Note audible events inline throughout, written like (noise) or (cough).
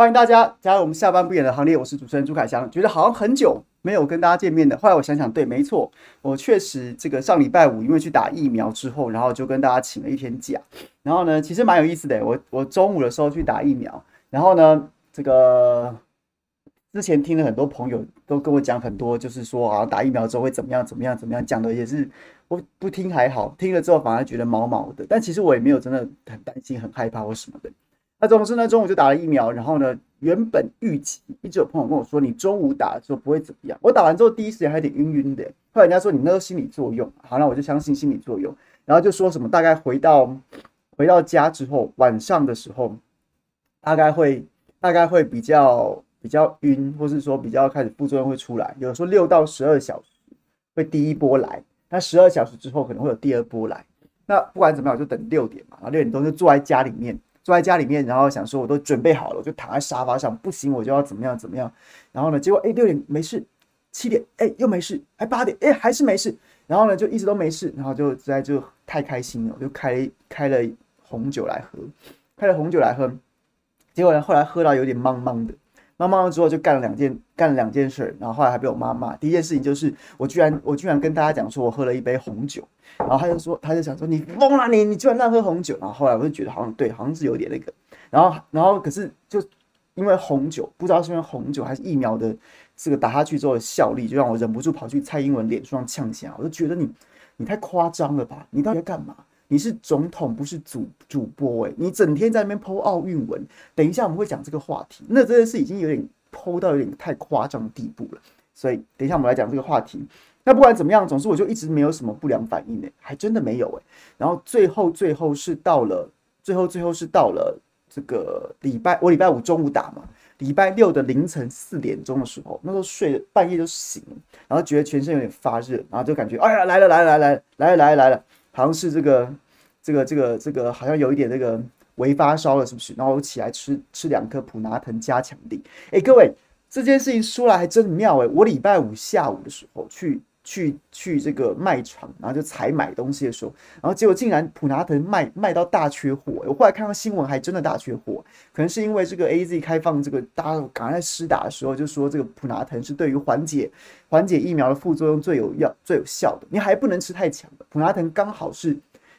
欢迎大家加入我们下班不演的行列，我是主持人朱凯翔。觉得好像很久没有跟大家见面的，后来我想想，对，没错，我确实这个上礼拜五因为去打疫苗之后，然后就跟大家请了一天假。然后呢，其实蛮有意思的，我我中午的时候去打疫苗，然后呢，这个之前听了很多朋友都跟我讲很多，就是说啊，打疫苗之后会怎么样怎么样怎么样，讲的也是我不听还好，听了之后反而觉得毛毛的。但其实我也没有真的很担心、很害怕或什么的。那总之呢，中午就打了疫苗，然后呢，原本预期一直有朋友跟我说，你中午打的时候不会怎么样。我打完之后第一时间还有点晕晕的，后来人家说你那个心理作用，好，那我就相信心理作用，然后就说什么大概回到回到家之后，晚上的时候大概会大概会比较比较晕，或是说比较开始副作用会出来，有的说六到十二小时会第一波来，那十二小时之后可能会有第二波来。那不管怎么样，我就等六点嘛，然后六点钟就坐在家里面。坐在家里面，然后想说我都准备好了，我就躺在沙发上，不行我就要怎么样怎么样。然后呢，结果哎六点没事，七点哎又没事，哎八点哎还是没事。然后呢就一直都没事，然后就在就太开心了，我就开开了红酒来喝，开了红酒来喝。结果呢后来喝到有点茫茫的，茫茫了之后就干了两件干了两件事，然后后来还被我妈骂。第一件事情就是我居然我居然跟大家讲说我喝了一杯红酒。然后他就说，他就想说你疯了，你你居然乱喝红酒。然后后来我就觉得好像对，好像是有点那个。然后然后可是就因为红酒，不知道是因为红酒还是疫苗的这个打下去之后的效力，就让我忍不住跑去蔡英文脸书上呛起来。我就觉得你你太夸张了吧？你到底要干嘛？你是总统不是主主播诶、你整天在那边剖奥运文。等一下我们会讲这个话题，那真的是已经有点剖到有点太夸张的地步了。所以等一下我们来讲这个话题。那不管怎么样，总之我就一直没有什么不良反应呢，还真的没有哎。然后最后最后是到了最后最后是到了这个礼拜，我礼拜五中午打嘛，礼拜六的凌晨四点钟的时候，那时候睡半夜就醒，然后觉得全身有点发热，然后就感觉哎呀来了来了来了来了来了来了，好像是这个这个这个这个好像有一点那个微发烧了是不是？然后我起来吃吃两颗普拿藤加强力。哎，各位这件事情说来还真妙哎，我礼拜五下午的时候去。去去这个卖场，然后就采买东西的时候，然后结果竟然普拿藤卖卖到大缺货。我后来看到新闻，还真的大缺货。可能是因为这个 AZ 开放，这个大家赶快在施打的时候，就说这个普拿藤是对于缓解缓解疫苗的副作用最有药最有效的。你还不能吃太强的，普拿藤刚好是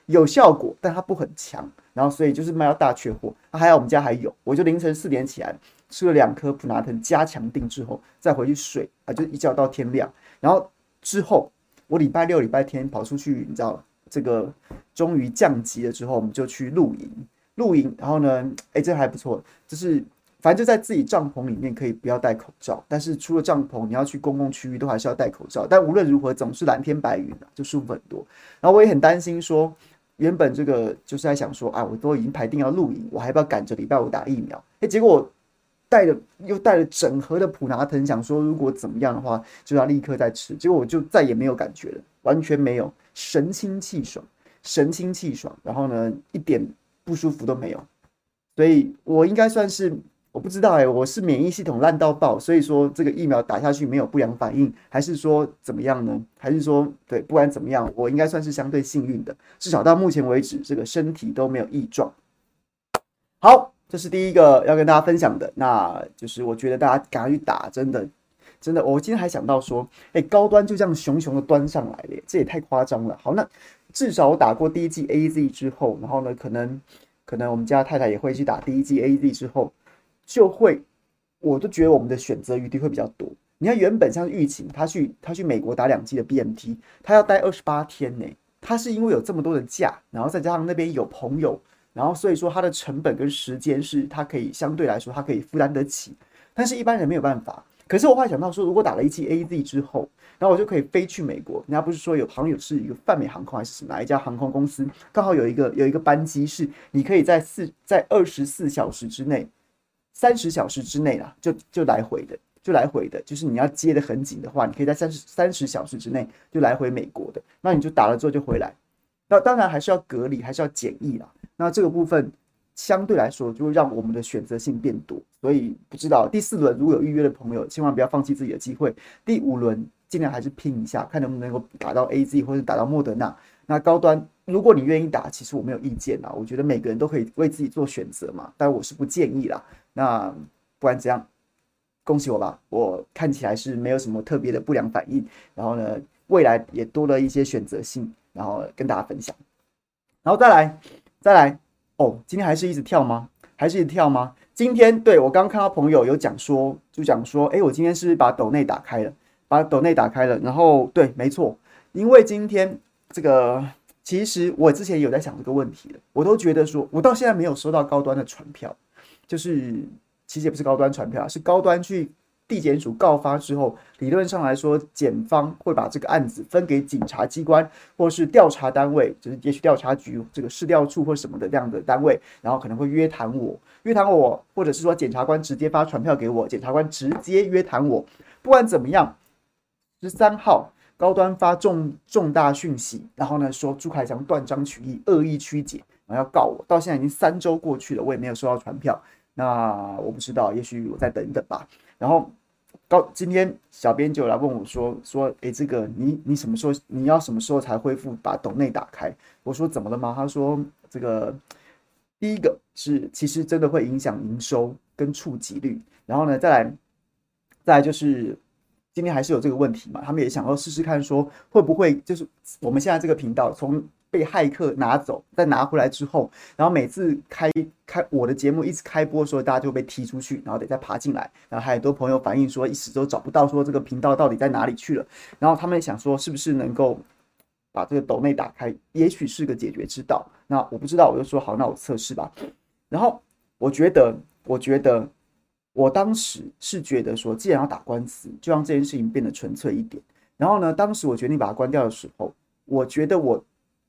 有效果，但它不很强。然后所以就是卖到大缺货。还好我们家还有，我就凌晨四点起来吃了两颗普拿藤加强定之后，再回去睡啊，就一觉到天亮。然后。之后，我礼拜六、礼拜天跑出去，你知道，这个终于降级了之后，我们就去露营。露营，然后呢，哎，这还不错，就是反正就在自己帐篷里面可以不要戴口罩，但是出了帐篷，你要去公共区域都还是要戴口罩。但无论如何，总是蓝天白云的，就舒服很多。然后我也很担心说，原本这个就是在想说，啊，我都已经排定要露营，我还不要赶着礼拜五打疫苗？哎，结果带了又带了整盒的普拿疼，想说如果怎么样的话，就要立刻再吃。结果我就再也没有感觉了，完全没有，神清气爽，神清气爽。然后呢，一点。不舒服都没有，所以我应该算是我不知道哎、我是免疫系统烂到爆，所以说这个疫苗打下去没有不良反应，还是说怎么样呢？还是说对，不管怎么样，我应该算是相对幸运的，至少到目前为止这个身体都没有异状。好，这是第一个要跟大家分享的，那就是我觉得大家赶快去打，真的真的，我今天还想到说，哎、高端就这样熊熊的端上来了，这也太夸张了。好，那。至少我打过第一季 AZ 之后，然后呢，可能可能我们家太太也会去打第一季 AZ 之后，就会，我都觉得我们的选择余地会比较多。你看，原本像玉琴，他去他去美国打两剂的 BNT，他要待二十八天呢。他是因为有这么多的假，然后再加上那边有朋友，然后所以说它的成本跟时间是它可以相对来说它可以负担得起，但是一般人没有办法。可是我后来想到说，如果打了一剂 AZ 之后，然后我就可以飞去美国。人家不是说有好像有是一个泛美航空还是哪一家航空公司，刚好有一个有一个班机是你可以在四在二十四小时之内，三十小时之内啦，就就来回的，就来回的，就是你要接得很紧的话，你可以在三十三十小时之内就来回美国的。那你就打了之后就回来。那当然还是要隔离，还是要检疫啦。那这个部分。相对来说，就会让我们的选择性变多，所以不知道第四轮如果有预约的朋友，千万不要放弃自己的机会。第五轮尽量还是拼一下，看能不能够打到 AZ 或者打到莫德纳。那高端，如果你愿意打，其实我没有意见啦。我觉得每个人都可以为自己做选择嘛，但我是不建议啦。那不管怎样，恭喜我吧，我看起来是没有什么特别的不良反应。然后呢，未来也多了一些选择性，然后跟大家分享。然后再来，再来。哦，今天还是一直跳吗？还是一直跳吗？今天对，我刚刚看到朋友有讲说，就讲说，哎，我今天是不是把抖内打开了？把抖内打开了，然后对，没错，因为今天这个，其实我之前有在想这个问题的，我都觉得说，我到现在没有收到高端的传票，就是其实也不是高端传票，是高端去。地检署告发之后，理论上来说，检方会把这个案子分给警察机关或是调查单位，就是也许调查局、这个市调处或什么的这样的单位，然后可能会约谈我，约谈我，或者是说检察官直接发传票给我，检察官直接约谈我。不管怎么样，十三号高端发重重大讯息，然后呢说朱凯翔断章取义、恶意曲解，然后要告我。到现在已经三周过去了，我也没有收到传票。那我不知道，也许我再等一等吧。然后。高今天小编就来问我说说，诶，这个你你什么时候你要什么时候才恢复把抖内打开？我说怎么了吗？他说这个第一个是其实真的会影响营收跟触及率，然后呢再来再来就是今天还是有这个问题嘛，他们也想要试试看说会不会就是我们现在这个频道从。被骇客拿走，再拿回来之后，然后每次开开我的节目一直开播的时候，大家就被踢出去，然后得再爬进来。然后还有很多朋友反映说，一时都找不到说这个频道到底在哪里去了。然后他们想说，是不是能够把这个抖内打开，也许是个解决之道。那我不知道，我就说好，那我测试吧。然后我觉得，我觉得我当时是觉得说，既然要打官司，就让这件事情变得纯粹一点。然后呢，当时我决定把它关掉的时候，我觉得我。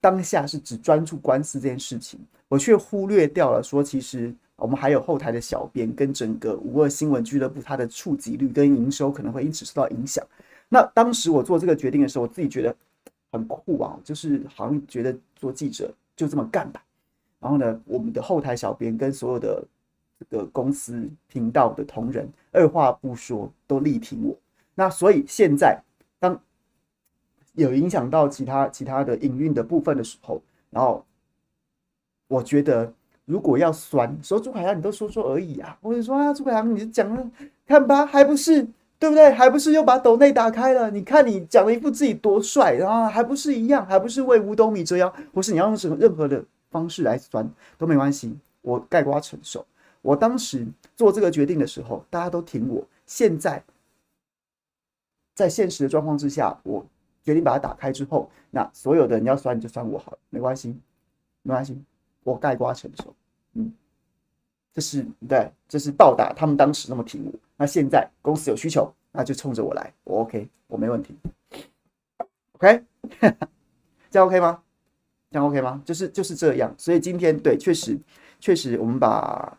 当下是只专注官司这件事情，我却忽略掉了说，其实我们还有后台的小编跟整个五二新闻俱乐部，它的触及率跟营收可能会因此受到影响。那当时我做这个决定的时候，我自己觉得很酷啊，就是好像觉得做记者就这么干吧。然后呢，我们的后台小编跟所有的这个公司频道的同仁，二话不说都力挺我。那所以现在当。有影响到其他其他的营运的部分的时候，然后我觉得如果要酸，说朱凯翔你都说说而已啊，我就说啊朱凯翔你就讲了，看吧，还不是对不对？还不是又把斗内打开了？你看你讲了一副自己多帅，然后还不是一样，还不是为五斗米折腰？不是你要用什么任何的方式来酸都没关系，我概括承受。我当时做这个决定的时候，大家都挺我。现在在现实的状况之下，我。决定把它打开之后，那所有的人要酸你就酸我好了，没关系，没关系，我盖瓜承受。嗯，这是对，这是报答他们当时那么挺我。那现在公司有需求，那就冲着我来，我 OK，我没问题。OK，(laughs) 这样 OK 吗？这样 OK 吗？就是就是这样。所以今天对，确实确实我们把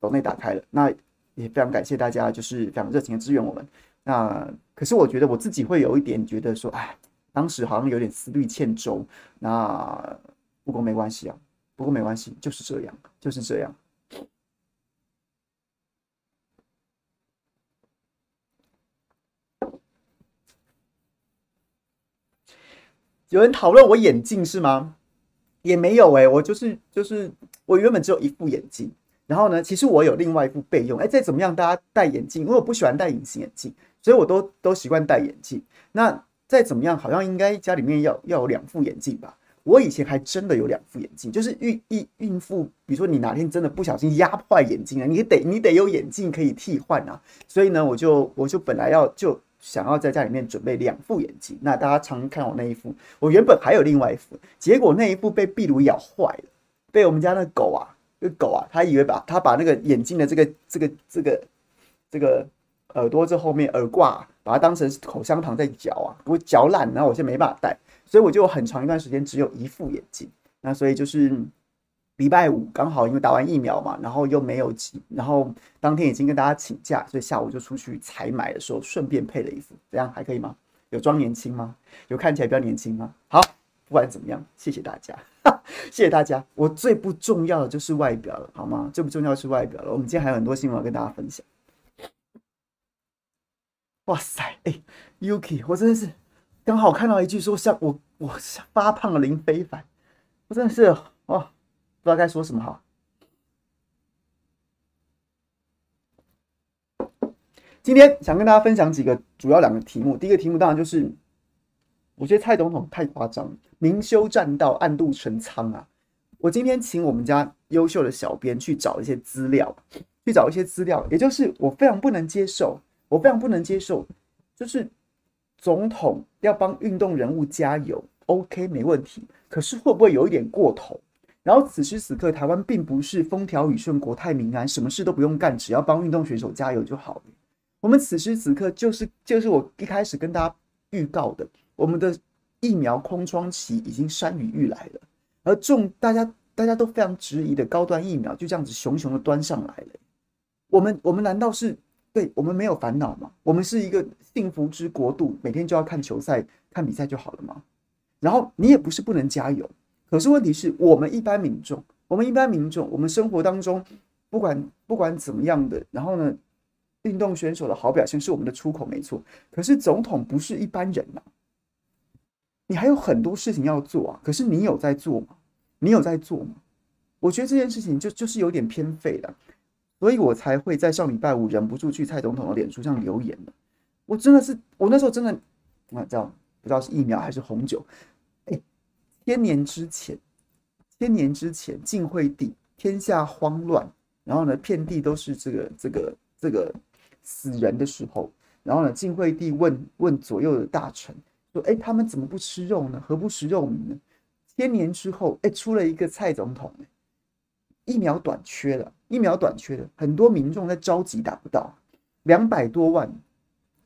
斗内打开了，那也非常感谢大家，就是非常热情的支援我们。那可是我觉得我自己会有一点觉得说，哎，当时好像有点思虑欠周。那不过没关系啊，不过没关系，就是这样，就是这样。有人讨论我眼镜是吗？也没有哎、我就是就是我原本只有一副眼镜，然后呢，其实我有另外一副备用。哎，再怎么样，大家戴眼镜，因为我不喜欢戴隐形眼镜，所以我都都习惯戴眼镜。那再怎么样，好像应该家里面要要有两副眼镜吧？我以前还真的有两副眼镜，就是孕孕孕妇，比如说你哪天真的不小心压坏眼镜了，你得你得有眼镜可以替换啊。所以呢，我就我就本来要就。想要在家里面准备两副眼镜，那大家常看我那一副，我原本还有另外一副，结果那一副被壁炉咬坏了，被我们家那狗啊，那狗啊，它以为把它把那个眼镜的这个这个这个这个耳朵这后面耳挂，把它当成口香糖在嚼啊，不嚼烂，然后我现在没办法戴，所以我就很长一段时间只有一副眼镜，那所以就是。礼拜五刚好因为打完疫苗嘛，然后又没有急，然后当天已经跟大家请假，所以下午就出去采买的时候顺便配了一副，这样还可以吗？有装年轻吗？有看起来比较年轻吗？好，不管怎么样，谢谢大家，(laughs) 谢谢大家。我最不重要的就是外表了，好吗？最不重要的是外表了。我们今天还有很多新闻要跟大家分享。哇塞，哎、，Yuki，我真的是刚好看到一句说像我，我发胖了林非凡，我真的是哦。不知道该说什么好。今天想跟大家分享几个主要两个题目。第一个题目当然就是，我觉得蔡总统太夸张，明修栈道，暗度陈仓啊！我今天请我们家优秀的小编去找一些资料，去找一些资料，也就是我非常不能接受，我非常不能接受，就是总统要帮运动人物加油，OK 没问题，可是会不会有一点过头？然后此时此刻，台湾并不是风调雨顺、国泰民安，什么事都不用干，只要帮运动选手加油就好了。我们此时此刻就是就是我一开始跟大家预告的，我们的疫苗空窗期已经山雨欲来了，而重大家大家都非常质疑的高端疫苗就这样子熊熊的端上来了。我们我们难道是对我们没有烦恼嘛？我们是一个幸福之国度，每天就要看球赛、看比赛就好了嘛？然后你也不是不能加油。可是问题是我们一般民众，我们一般民众，我们生活当中不管不管怎么样的，然后呢，运动选手的好表现是我们的出口没错。可是总统不是一般人呐，你还有很多事情要做啊。可是你有在做吗？你有在做吗？我觉得这件事情就就是有点偏废了，所以我才会在上礼拜五忍不住去蔡总统的脸书上留言了。我真的是，我那时候真的，啊，这样不知道是疫苗还是红酒。哎千年之前，千年之前，晋惠帝天下慌乱，然后呢，遍地都是这个这个这个死人的时候，然后呢，晋惠帝问问左右的大臣说：“哎，他们怎么不吃肉呢？何不食肉糜呢？”千年之后，哎，出了一个蔡总统，疫苗短缺了，疫苗短缺的，很多民众在着急打不到，两百多万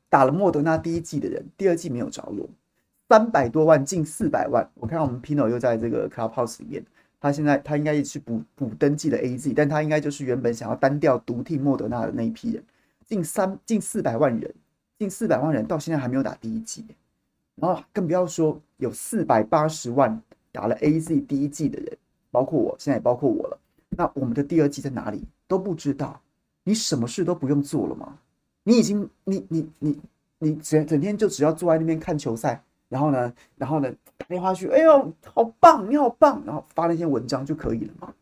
打了莫德纳第一剂的人，第二剂没有着落。三百多万，近四百万。我看我们 Pino 又在这个 Clubhouse 里面，他现在他应该也是补补登记的 AZ，但他应该就是原本想要单调独替莫德纳的那一批人，近三近四百万人，近四百万人到现在还没有打第一剂，然后更不要说有四百八十万打了 AZ 第一剂的人，包括我现在也包括我了。那我们的第二季在哪里都不知道，你什么事都不用做了吗？你已经你你你你整整天就只要坐在那边看球赛。然后呢，然后呢，打电话去，哎呦，好棒，你好棒，然后发那篇文章就可以了嘛。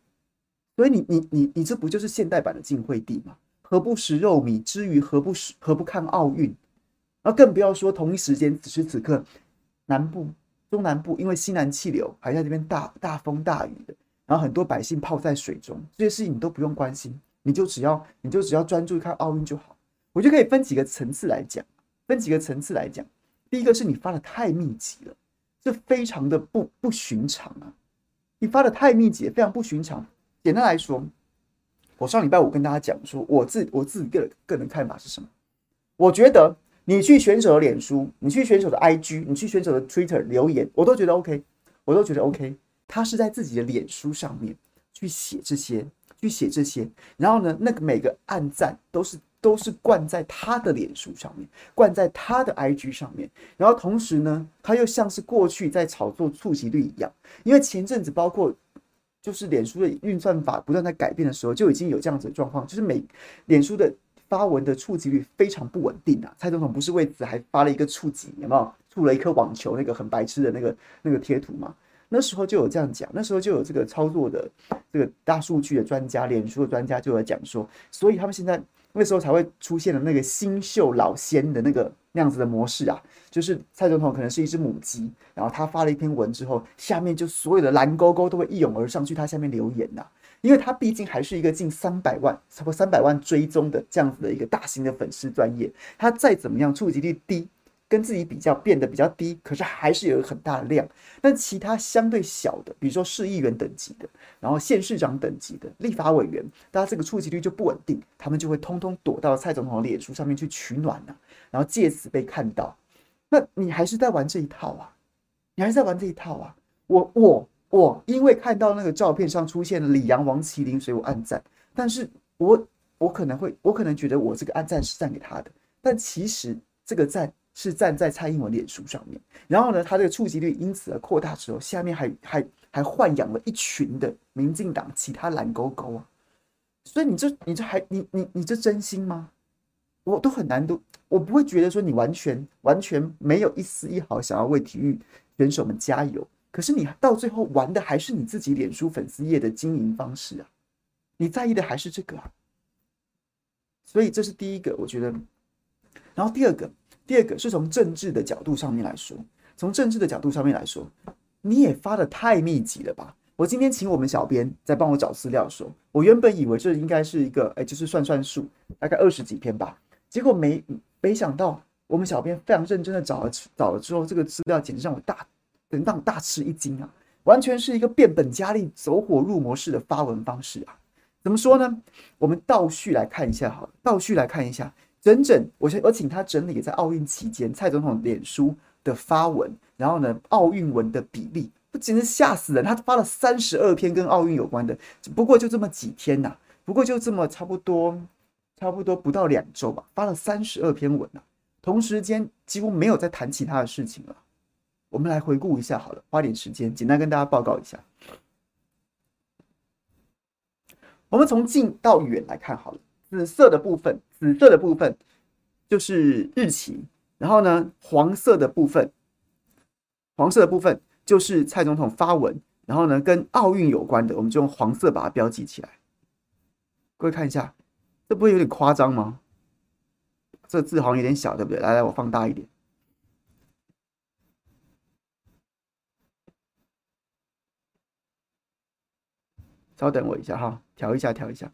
所以你你你你这不就是现代版的晋惠帝吗？何不食肉糜？之余何不食？何不看奥运？然后更不要说同一时间，此时此刻，南部、中南部因为西南气流还在这边大大风大雨的，然后很多百姓泡在水中，这些事情你都不用关心，你就只要你就只要专注看奥运就好。我就可以分几个层次来讲，分几个层次来讲。第一个是你发的太密集了，这非常的不不寻常啊！你发的太密集，非常不寻常。简单来说，我上礼拜五跟大家讲说，我自我自己个个人看法是什么？我觉得你去选手的脸书，你去选手的 IG，你去选手的 Twitter 留言，我都觉得 OK，我都觉得 OK。他是在自己的脸书上面去写这些，去写这些，然后呢，那个每个按赞都是。都是灌在他的脸书上面，灌在他的 IG 上面，然后同时呢，他又像是过去在炒作触及率一样，因为前阵子包括就是脸书的运算法不断在改变的时候，就已经有这样子的状况，就是每脸书的发文的触及率非常不稳定啊。蔡总统不是为此还发了一个触及，有没有触了一颗网球那个很白痴的那个那个贴图嘛？那时候就有这样讲，那时候就有这个操作的这个大数据的专家，脸书的专家就有讲说，所以他们现在。那时候才会出现了那个新秀老仙的那个那样子的模式啊，就是蔡总统可能是一只母鸡，然后他发了一篇文之后，下面就所有的蓝勾勾都会一涌而上去他下面留言呐、因为他毕竟还是一个近三百万，差不多三百万追踪的这样子的一个大型的粉丝专业，他再怎么样触及率低。跟自己比较变得比较低，可是还是有很大的量。但其他相对小的，比如说市议员等级的，然后县市长等级的立法委员，大家这个触及率就不稳定，他们就会通通躲到蔡总统的脸书上面去取暖了，然后借此被看到。那你还是在玩这一套啊？你还是在玩这一套啊？我我我，因为看到那个照片上出现了李阳、王麒麟，所以我按赞。但是我我可能会，我可能觉得我这个按赞是赞给他的，但其实这个赞。是站在蔡英文脸书上面，然后呢，他这个触及率因此而扩大之后，下面还还还豢养了一群的民进党其他蓝勾勾啊，所以你这你这还你你你这真心吗？我都很难都，我不会觉得说你完全完全没有一丝一毫想要为体育选手们加油，可是你到最后玩的还是你自己脸书粉丝页的经营方式啊，你在意的还是这个啊，所以这是第一个，我觉得，然后第二个。第二个是从政治的角度上面来说，从政治的角度上面来说，你也发得太密集了吧？我今天请我们小编在帮我找资料的时候，我原本以为这应该是一个，哎，就是算算数，大概二十几篇吧。结果没没想到，我们小编非常认真的找了找了之后，这个资料简直让我大让我大吃一惊啊！完全是一个变本加厉、走火入魔式的发文方式啊！怎么说呢？我们倒叙来看一下，好了，倒叙来看一下。整整，我我请他整理在奥运期间蔡总统脸书的发文，然后呢，奥运文的比例，不简直吓死人。他发了三十二篇跟奥运有关的，不过就这么几天呐、不过就这么差不多，差不多不到两周吧，发了三十二篇文呐、同时间几乎没有在谈其他的事情了。我们来回顾一下好了，花点时间简单跟大家报告一下。我们从近到远来看好了。紫色的部分，紫色的部分就是日期，然后呢，黄色的部分，黄色的部分就是蔡总统发文，然后呢，跟奥运有关的，我们就用黄色把它标记起来。各位看一下，这不会有点夸张吗？这字好像有点小，对不对？来来，我放大一点。稍等我一下哈，调一下，调一下。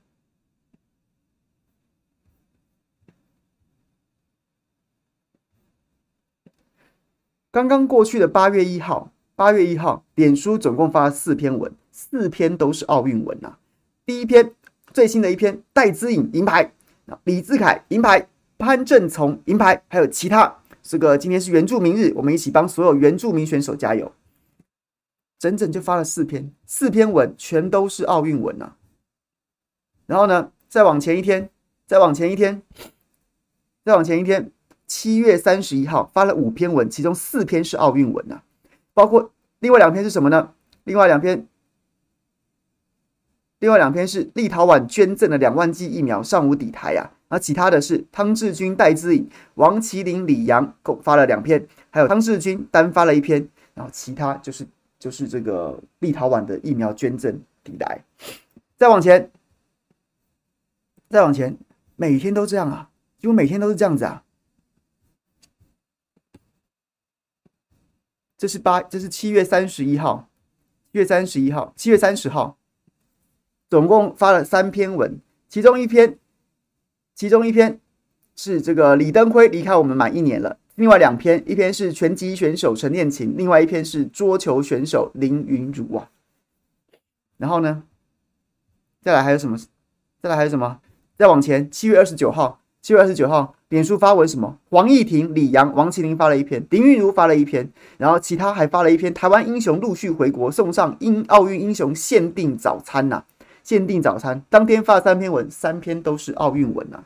刚刚过去的八月一号，八月一号，脸书总共发了四篇文，四篇都是奥运文呐、第一篇最新的一篇，戴资颖银牌，李志凯银牌，潘正从银牌，还有其他。这个今天是原住民日，我们一起帮所有原住民选手加油。整整就发了四篇，四篇文全都是奥运文呐、然后呢，再往前一天，再往前一天，再往前一天。七月三十一号发了五篇文，其中四篇是奥运文呐、啊，包括另外两篇是什么呢？另外两篇，另外两篇是立陶宛捐赠的两万剂疫苗尚无抵台呀、啊，而其他的是汤志军、戴资颖、王麒麟、李阳共发了两篇，还有汤志军单发了一篇，然后其他就是就是这个立陶宛的疫苗捐赠抵台。再往前，再往前，每天都这样啊，几乎每天都是这样子啊。这是八，这是七月三十一号，月三十一号，七月三十号，总共发了三篇文，其中一篇，其中一篇是这个李登辉离开我们满一年了，另外两篇，一篇是拳击选手陈念琴，另外一篇是桌球选手林昀儒啊。然后呢，再来还有什么？再来还有什么？再往前，七月二十九号，七月二十九号，脸书发文什么？黄义婷、李阳、王麒麟发了一篇，林昀儒发了一篇，然后其他还发了一篇。台湾英雄陆续回国，送上英奥运英雄限定早餐呐、限定早餐，当天发三篇文，三篇都是奥运文呐、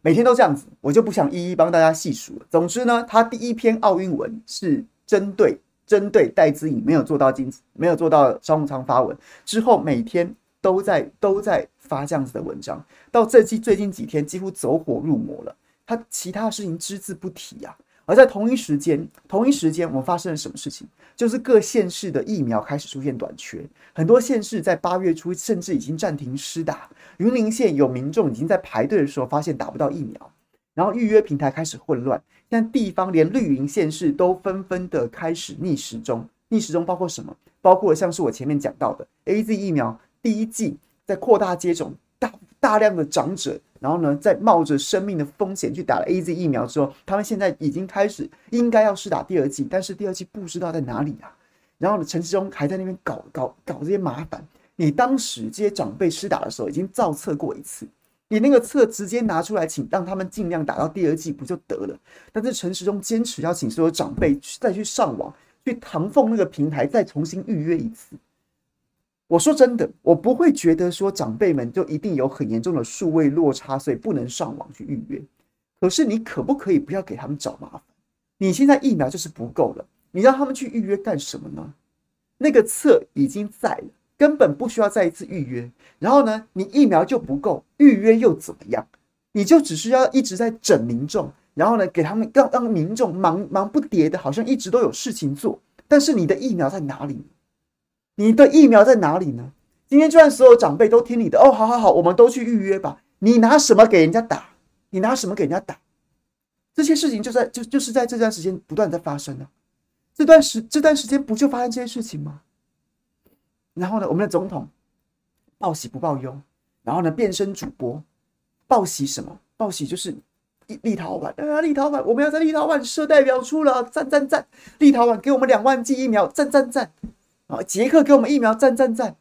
每天都这样子，我就不想一一帮大家细数了。总之呢，他第一篇奥运文是针对针对戴资颖没有做到金子没有做到商务舱发文之后，每天都在都在发这样子的文章。到这季最近几天，几乎走火入魔了。他其他事情只字不提、啊。而在同一时间，同一时间，我们发生了什么事情？就是各县市的疫苗开始出现短缺，很多县市在八月初甚至已经暂停施打。云林县有民众已经在排队的时候发现打不到疫苗，然后预约平台开始混乱。但地方连绿营县市都纷纷的开始逆时钟，逆时钟包括什么？包括像是我前面讲到的 AZ 疫苗第一剂在扩大接种，大大量的长者，然后呢，在冒着生命的风险去打了 AZ 疫苗之后，他们现在已经开始应该要施打第二剂，但是第二剂不知道在哪里啊。然后呢，陈时中还在那边搞搞搞这些麻烦。你当时这些长辈施打的时候已经造册过一次，你那个册直接拿出来，请让他们尽量打到第二剂不就得了？但是陈时中坚持要请所有长辈去再去上网去唐凤那个平台再重新预约一次。我说真的，我不会觉得说长辈们就一定有很严重的数位落差，所以不能上网去预约。可是你可不可以不要给他们找麻烦？你现在疫苗就是不够了，你让他们去预约干什么呢？那个册已经在了。根本不需要再一次预约，然后呢，你疫苗就不够，预约又怎么样？你就只需要一直在整民众，然后呢，给他们让让民众忙忙不迭的，好像一直都有事情做。但是你的疫苗在哪里？你的疫苗在哪里呢？今天就算所有长辈都听你的，哦，好好好，我们都去预约吧。你拿什么给人家打？你拿什么给人家打？这些事情就在就就是在这段时间不断在发生呢。这段时这段时间不就发生这些事情吗？然后呢，我们的总统报喜不报忧，然后呢，变身主播报喜什么？报喜就是立陶宛啊，立陶宛，我们要在立陶宛设代表处了，赞赞赞！立陶宛给我们两万剂疫苗，赞赞赞！啊，捷克给我们疫苗，赞赞赞！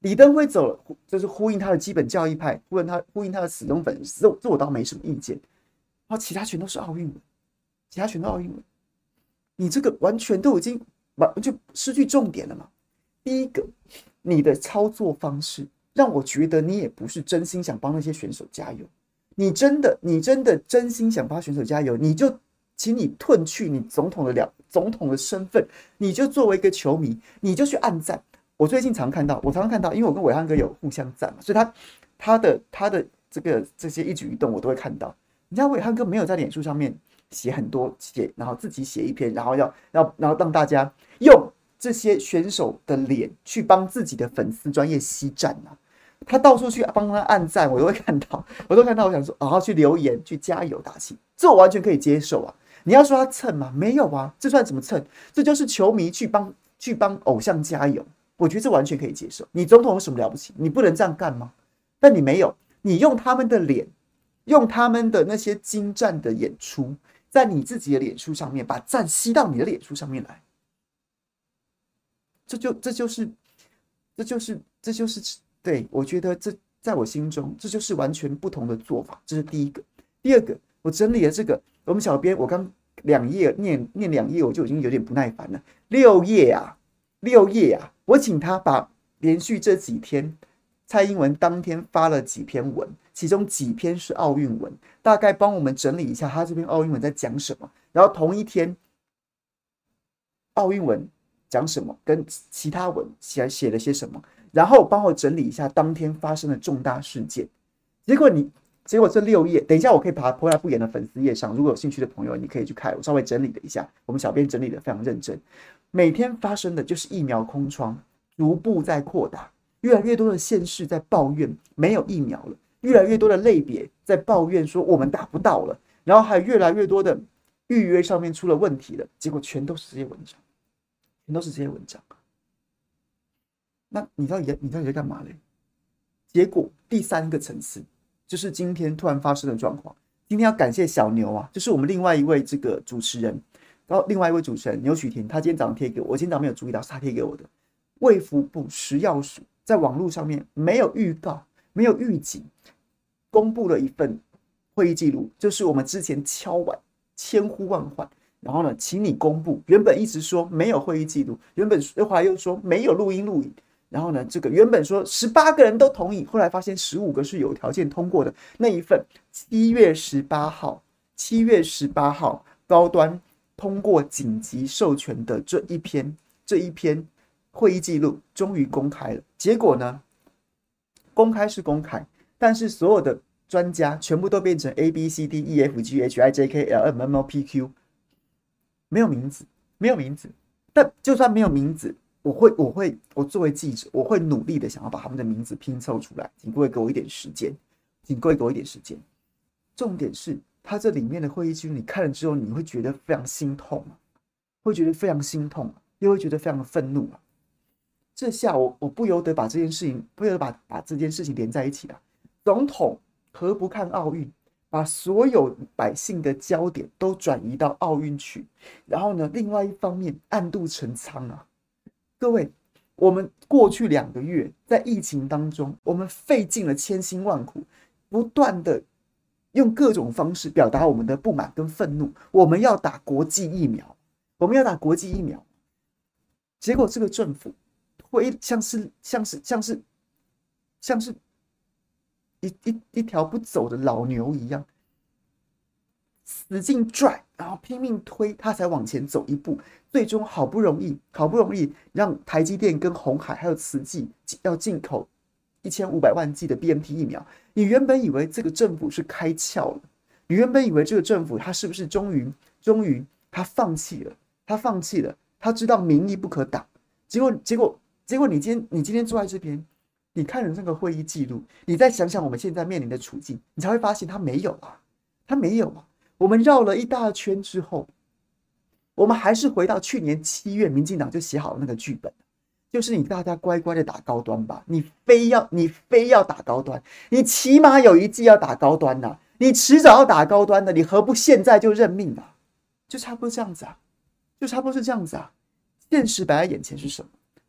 李登辉走了，就是呼应他的基本教义派，呼应他呼应他的死忠粉丝，这我倒没什么意见。然后其他全都是奥运，其他全都奥运，你这个完全都已经完就失去重点了嘛？第一个，你的操作方式让我觉得你也不是真心想帮那些选手加油。你真的，你真的真心想帮选手加油，你就请你褪去你总统的两总统的身份，你就作为一个球迷，你就去按赞。我最近常看到，我常常看到，因为我跟伟汉哥有互相赞嘛，所以他他的他的这个这些一举一动我都会看到。你知道暐瀚哥没有在脸书上面写很多写，然后自己写一篇，然后要要然后让大家用。这些选手的脸去帮自己的粉丝专业吸赞啊，他到处去帮他按赞，我都会看到，我都看到，我想说，然后去留言去加油打气，这我完全可以接受啊。你要说他蹭吗？没有啊，这算怎么蹭？这就是球迷去帮去帮偶像加油，我觉得这完全可以接受。你总统有什么了不起？你不能这样干吗？但你没有，你用他们的脸，用他们的那些精湛的演出，在你自己的脸书上面把赞吸到你的脸书上面来。这就这就是，这就是这就是对，我觉得这在我心中这就是完全不同的做法。这是第一个，第二个，我整理了这个，我们小编我刚两页念念两页，我就已经有点不耐烦了。六页啊，六页啊，我请他把连续这几天蔡英文当天发了几篇文，其中几篇是奥运文，大概帮我们整理一下他这篇奥运文在讲什么。然后同一天奥运文。讲什么？跟其他文写写了些什么？然后帮我整理一下当天发生的重大事件。结果你，结果这六页，等一下我可以把它泼在不言的粉丝页上。如果有兴趣的朋友，你可以去看。我稍微整理了一下，我们小编整理的非常认真。每天发生的就是疫苗空窗逐步在扩大，越来越多的县市在抱怨没有疫苗了，越来越多的类别在抱怨说我们打不到了，然后还有越来越多的预约上面出了问题了。结果全都是这些文章。全都是这些文章，那你到底在你到底在干嘛嘞？结果第三个层次就是今天突然发生的状况，今天要感谢小牛啊，就是我们另外一位这个主持人，然后另外一位主持人牛许婷，他今天早上贴给我，我今天早上没有注意到，是他贴给我的。卫福部食药署在网络上面没有预告，没有预警，公布了一份会议记录，就是我们之前敲碗千呼万唤，然后呢，请你公布。原本一直说没有会议记录，原本后来又说没有录音录影，然后呢，这个原本说十八个人都同意，后来发现十五个是有条件通过的那一份。七月十八号，七月十八号高端通过紧急授权的这一篇，这一篇。会议记录终于公开了，结果呢？公开是公开，但是所有的专家全部都变成 A B C D E F G H I J K L M N O P Q，没有名字，没有名字。但就算没有名字，我会，我会，我作为记者，我会努力的想要把他们的名字拼凑出来。请各位给我一点时间，请各位给我一点时间。重点是，它这里面的会议记录，你看了之后，你会觉得非常心痛，会觉得非常心痛，又会觉得非常的愤怒啊。这下我我不由得把这件事情，不由得把把这件事情连在一起了。总统何不看奥运，把所有百姓的焦点都转移到奥运去？然后呢，另外一方面暗度陈仓啊！各位，我们过去两个月在疫情当中，我们费尽了千辛万苦，不断的用各种方式表达我们的不满跟愤怒。我们要打国际疫苗，我们要打国际疫苗，结果这个政府。会像是像是像是像是一一一条不走的老牛一样，使劲拽，然后拼命推，他才往前走一步。最终好不容易，好不容易让台积电跟鸿海还有慈济要进口一千五百万剂的 BNT 疫苗。你原本以为这个政府是开窍了，你原本以为这个政府他是不是终于终于他放弃了？他放弃了，他知道民意不可挡，结果结果。结果你今天你今天坐在这边，你看了这个会议记录，你再想想我们现在面临的处境，你才会发现他没有啊，他没有啊。我们绕了一大圈之后，我们还是回到去年七月，民进党就写好了那个剧本，就是你大家乖乖的打高端吧，你非要你非要打高端，你起码有一季要打高端呐，你迟早要打高端的，你何不现在就认命啊？就差不多这样子啊，就差不多是这样子啊。现实摆在眼前是什么？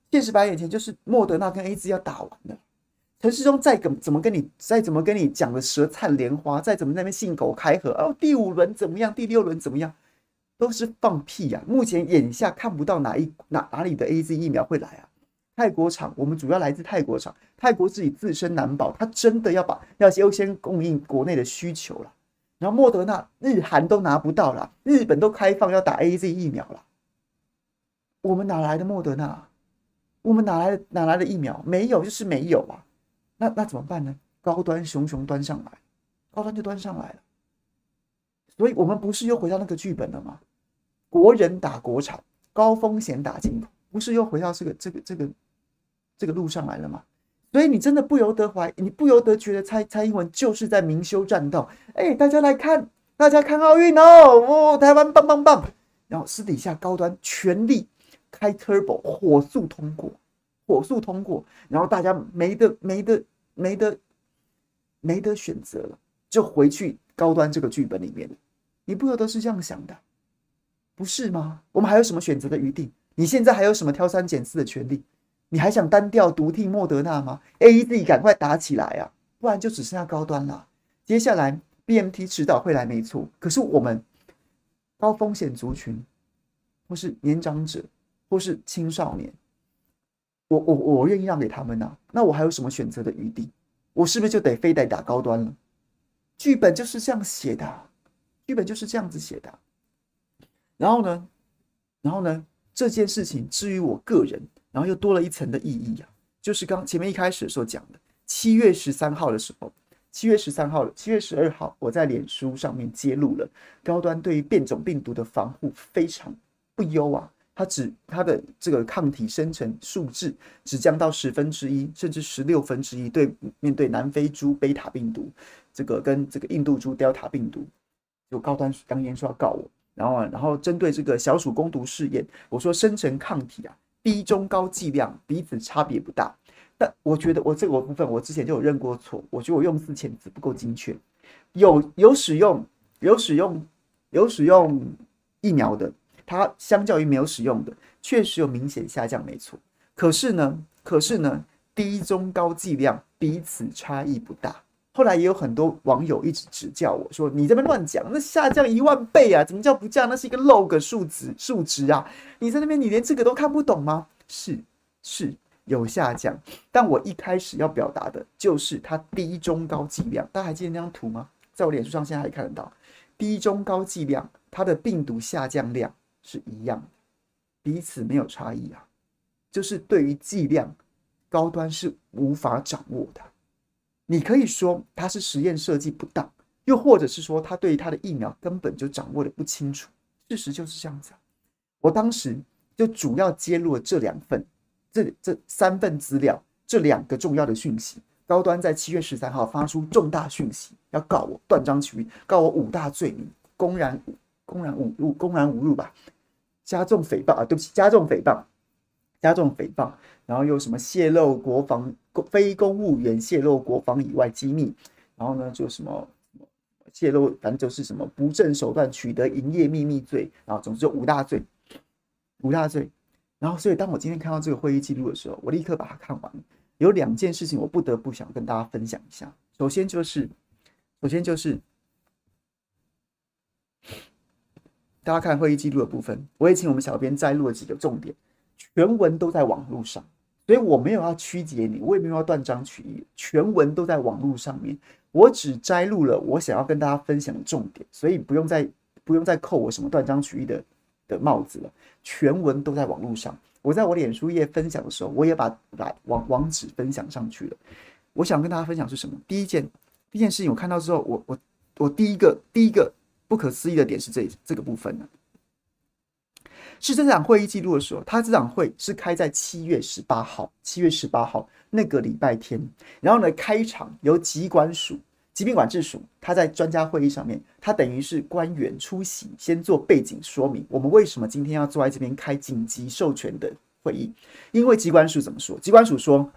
现实摆在眼前就是莫德纳跟 AZ 要打完了，陈时中再怎怎么跟你再怎么跟你讲的舌灿莲花，再怎么在那边信口开河哦，第五轮怎么样，第六轮怎么样，都是放屁呀、啊！目前眼下看不到哪一哪哪里的 AZ 疫苗会来啊？泰国厂，我们主要来自泰国厂，泰国自己自身难保，他真的要把要优先供应国内的需求了。然后莫德纳、日韩都拿不到了，日本都开放要打 AZ 疫苗了，我们哪来的莫德纳？我们哪来的哪来的疫苗？没有就是没有啊，那那怎么办呢？高端熊熊端上来，高端就端上来了。所以我们不是又回到那个剧本了吗？国人打国产，高风险打进口，不是又回到这个这个这个这个路上来了吗？所以你真的不由得怀，你不由得觉得蔡蔡英文就是在明修栈道。哎，大家来看，大家看奥运哦，哦，台湾棒棒棒。然后私底下高端全力。开 turbo 火速通过，火速通过，然后大家没得没得没得没得选择了，就回去高端这个剧本里面。你不由得是这样想的，不是吗？我们还有什么选择的余地？你现在还有什么挑三拣四的权利？你还想单调独替莫德纳吗？AZ 赶快打起来啊，不然就只剩下高端了。接下来 B M T 迟早会来，没错。可是我们高风险族群或是年长者。或是青少年，我我我愿意让给他们呐，那我还有什么选择的余地？我是不是就得非得打高端了？剧本就是这样写的，剧本就是这样子写的。然后呢，然后呢，这件事情至于我个人，然后又多了一层的意义啊，就是刚前面一开始所讲的，七月十三号的时候，七月十三号，七月十二号，我在脸书上面揭露了高端对于变种病毒的防护非常不优啊。它只它的这个抗体生成数字只降到十分之一，甚至十六分之一。对，面对南非猪贝塔病毒，这个跟这个印度猪德尔塔病毒，有高端当年说要告我，然后然后针对这个小鼠攻毒试验，我说生成抗体啊，低中高剂量彼此差别不大。但我觉得我这个部分我之前就有认过错，我觉得我用字遣词不够精确。有有使用有使用有使用疫苗的，它相较于没有使用的，确实有明显下降，没错。可是呢，可是呢，低中高剂量彼此差异不大。后来也有很多网友一直指教我说：“你这边乱讲，那下降一万倍啊，怎么叫不降？那是一个 log 数值数值啊！你在那边你连这个都看不懂吗？”是是有下降，但我一开始要表达的就是它低中高剂量。大家还记得那张图吗？在我脸书上现在还看得到，低中高剂量它的病毒下降量是一样的，彼此没有差异啊。就是对于剂量，高端是无法掌握的。你可以说他是实验设计不当，又或者是说他对于他的疫苗根本就掌握的不清楚。事实就是这样子。我当时就主要揭露了这两份、这这三份资料，这两个重要的讯息。高端在七月十三号发出重大讯息，要告我断章取义，告我五大罪名：公然、公然侮辱、公然侮辱吧，加重诽谤啊！对不起，加重诽谤，加重诽谤。然后又什么泄露国防非公务员泄露国防以外机密，然后呢就什么泄露，反正就是什么不正手段取得营业秘密罪，然后总之就五大罪，五大罪。然后所以当我今天看到这个会议记录的时候，我立刻把它看完。有两件事情我不得不想跟大家分享一下。首先就是，首先就是大家看会议记录的部分，我也请我们小编摘录了几个重点，全文都在网络上。所以我没有要曲解你，我也没有要断章取义，全文都在网络上面，我只摘录了我想要跟大家分享的重点，所以不用再不用再扣我什么断章取义的的帽子了。全文都在网络上，我在我脸书页分享的时候，我也把把网网址分享上去了。我想跟大家分享是什么？第一件第一件事情，我看到之后，我我我第一个第一个不可思议的点是这这个部分呢。是这场会议记录的时候，他这场会是开在七月十八号，七月十八号那个礼拜天。然后呢，开场由疾管署疾病管制署，他在专家会议上面，他等于是官员出席，先做背景说明，我们为什么今天要坐在这边开紧急授权的会议？因为疾管署怎么说？疾管署说，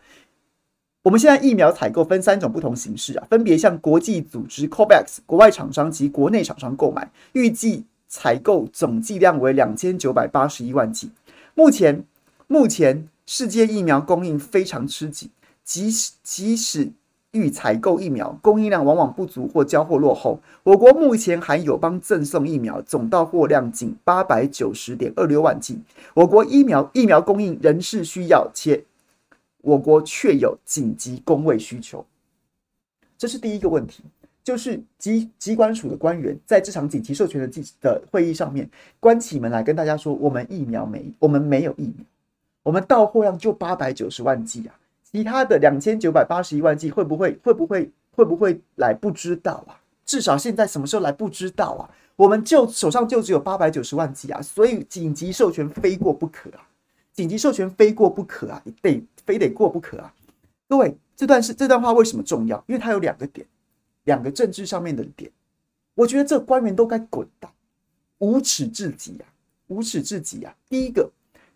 我们现在疫苗采购分三种不同形式啊，分别向国际组织 COVAX 国外厂商及国内厂商购买，预计。采购总剂量为两千九百八十一万剂。目前，目前世界疫苗供应非常吃紧，即使即使欲采购疫苗，供应量往往不足或交货落后。我国目前还友邦赠送疫苗，总到货量仅八百九十点二六万剂。我国疫苗疫苗供应仍是需要，且我国确有紧急工位需求。这是第一个问题。就是机机关署的官员在这场紧急授权的记的会议上面关起门来跟大家说：“我们疫苗没，我们没有疫苗，我们到货量就八百九十万剂啊，其他的两千九百八十一万剂会不会会不会会不会来不知道啊？至少现在什么时候来不知道啊？我们就手上就只有八百九十万剂啊，所以紧急授权非过不可啊，紧急授权非过不可啊，得非得过不可啊！各位，这段是这段话为什么重要？因为它有两个点。”两个政治上面的点，我觉得这官员都该滚蛋，无耻至极啊！无耻至极啊！第一个，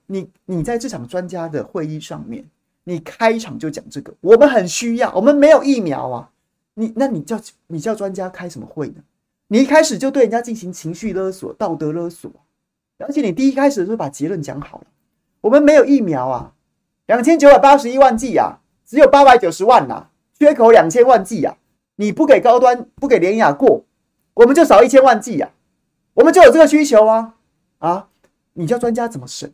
你你在这场专家的会议上面，你开场就讲这个，我们很需要，我们没有疫苗啊！你那你叫你叫专家开什么会呢？你一开始就对人家进行情绪勒索、道德勒索，而且你第一开始的时候把结论讲好了，我们没有疫苗啊，两千九百八十一万剂啊，只有八百九十万呐、啊，缺口两千万剂啊！你不给高端，不给联雅过，我们就少一千万剂呀，我们就有这个需求啊啊！你叫专家怎么审？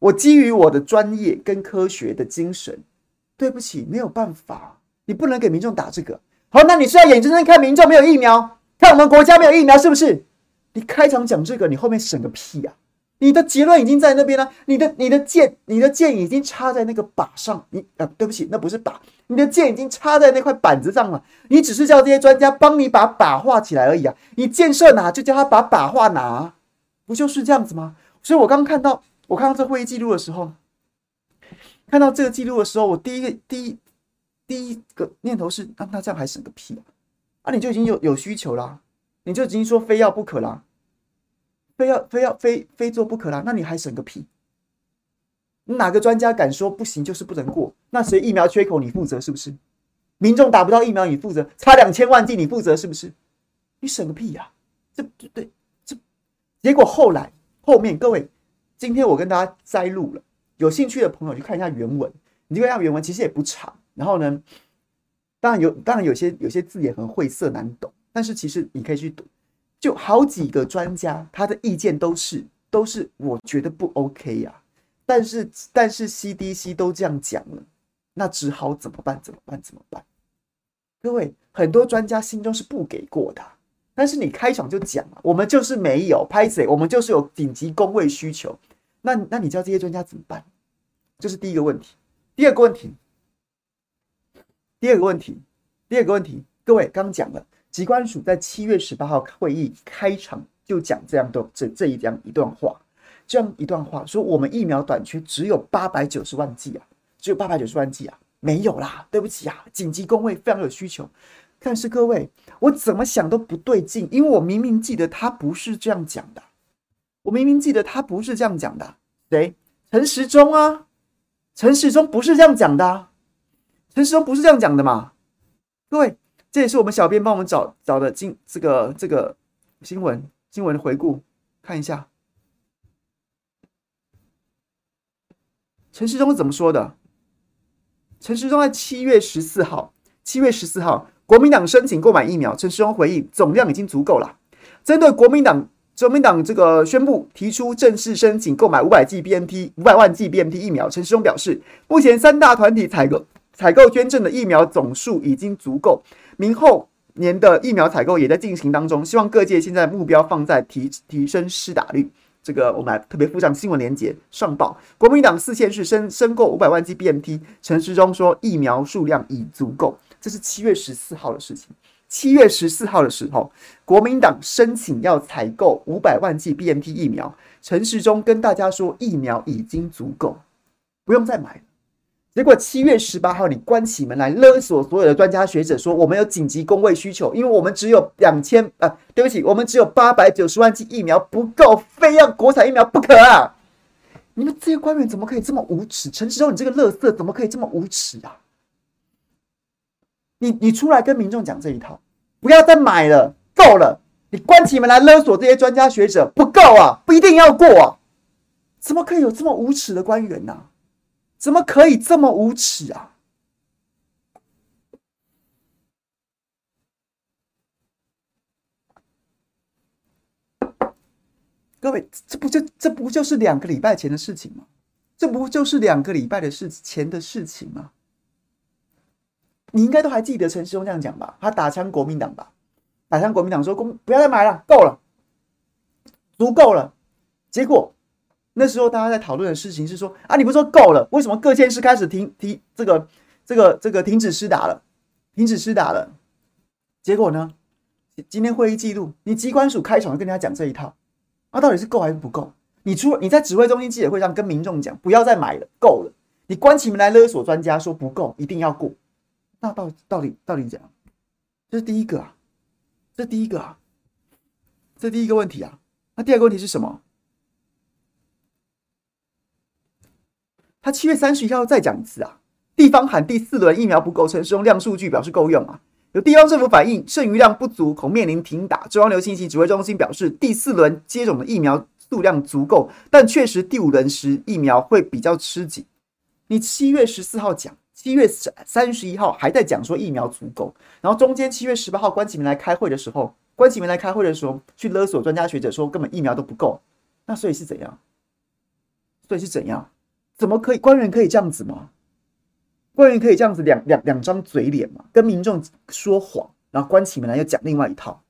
我基于我的专业跟科学的精神，对不起，没有办法，你不能给民众打这个。好，那你是要眼睁睁看民众没有疫苗，看我们国家没有疫苗，是不是？你开场讲这个，你后面审个屁呀！你的结论已经在那边了，你的你的剑，你的剑已经插在那个靶上。你啊，对不起，那不是靶，你的剑已经插在那块板子上了。你只是叫这些专家帮你把靶画起来而已啊。你箭射哪就叫他把靶画哪，不就是这样子吗？所以我刚看到我看到这会议记录的时候，看到这个记录的时候，我第一个第一第一个念头是，那、啊、那这样还省个屁啊？啊，你就已经有有需求啦，你就已经说非要不可啦。非要非要非非做不可啦，那你还审个屁？哪个专家敢说不行就是不能过？那谁疫苗缺口你负责是不是？民众打不到疫苗你负责？差两千万剂你负责是不是？你审个屁呀、啊！这对这，结果后来后面各位，今天我跟大家摘录了，有兴趣的朋友去看一下原文。你就看一下原文，其实也不长。然后呢，当然有，当然有些有些字也很晦涩难懂，但是其实你可以去读。就好几个专家，他的意见都是都是我觉得不 OK 呀、啊。但是但是 CDC 都这样讲了，那只好怎么办？怎么办？怎么办？各位，很多专家心中是不给过的。但是你开场就讲了，我们就是没有拍谢，我们就是有紧急工位需求。那那你叫这些专家怎么办？这是第一个问题。第二个问题，第二个问题，第二个问题，各位刚讲了，疾管署在七月十八号会议开场就讲这样的这这一样一段话，这样一段话说我们疫苗短缺只有八百九十万剂啊，只有八百九十万剂啊，没有啦，对不起啊，紧急公卫非常有需求。但是各位，我怎么想都不对劲，因为我明明记得他不是这样讲的，我明明记得他不是这样讲的，谁？陈时中啊。陈时中不是这样讲的，陈时中不是这样讲的嘛？各位，这也是我们小编帮我们找找的今这个这个新闻新闻的回顾，看一下。陈世忠怎么说的？陈世忠在七月十四号，七月十四号，国民党申请购买疫苗，陈世忠回应总量已经足够了。针对国民党。国民党这个宣布提出正式申请购买五百 G B N T 五百万 G B N T 疫苗。陈世忠表示，目前三大团体采购采购捐赠的疫苗总数已经足够，明后年的疫苗采购也在进行当中。希望各界现在目标放在提提升施打率。这个我们来特别附上新闻连结上报。国民党四县市申申购五百万剂 BNT，陈时中说疫苗数量已足够。这是七月十四号的事情。七月十四号的时候，国民党申请要采购五百万剂 BNT 疫苗，陈时中跟大家说疫苗已经足够，不用再买。结果七月十八号，你关起门来勒索所有的专家学者，说我们有紧急工位需求，因为我们只有两千啊，对不起，我们只有八百九十万剂疫苗不够，非要国产疫苗不可啊！你们这些官员怎么可以这么无耻？陈时中，你这个垃圾怎么可以这么无耻啊？你你出来跟民众讲这一套，不要再买了，够了！你关起门来勒索这些专家学者不够啊，不一定要过啊！怎么可以有这么无耻的官员呢、怎么可以这么无耻啊？各位，这不就这不就是两个礼拜前的事情吗？这不就是两个礼拜的事前的事情吗？你应该都还记得陈时中这样讲吧？他打枪国民党吧，打枪国民党说：“公不要再买了，够了，足够了。”结果那时候大家在讨论的事情是说：“啊，你不是说够了？为什么各县市开始停停这个这个这个停止施打了？停止施打了？结果呢？今天会议记录，你机关署开场跟人家讲这一套，那、啊、到底是够还是不够？你出你在指挥中心记者会上跟民众讲不要再买了，够了。你关起门来勒索专家说不够，一定要过。”那到到底到底讲，这是第一个啊，这第一个啊，这第一个问题啊。那第二个问题是什么？他七月三十一号再讲一次啊。地方喊第四轮疫苗不够，陈时中亮数据表示够用啊。有地方政府反映剩余量不足，恐面临停打。中央流行疫情指挥中心表示，第四轮接种的疫苗数量足够，但确实第五轮时疫苗会比较吃紧。你七月十四号讲。七月三三十一号还在讲说疫苗足够，然后中间七月十八号关起门来开会的时候，关起门来开会的时候去勒索专家学者说根本疫苗都不够，那所以是怎样？所以是怎样？怎么可以官员可以这样子吗？官员可以这样子两两两张嘴脸吗？跟民众说谎，然后关起门来又讲另外一套，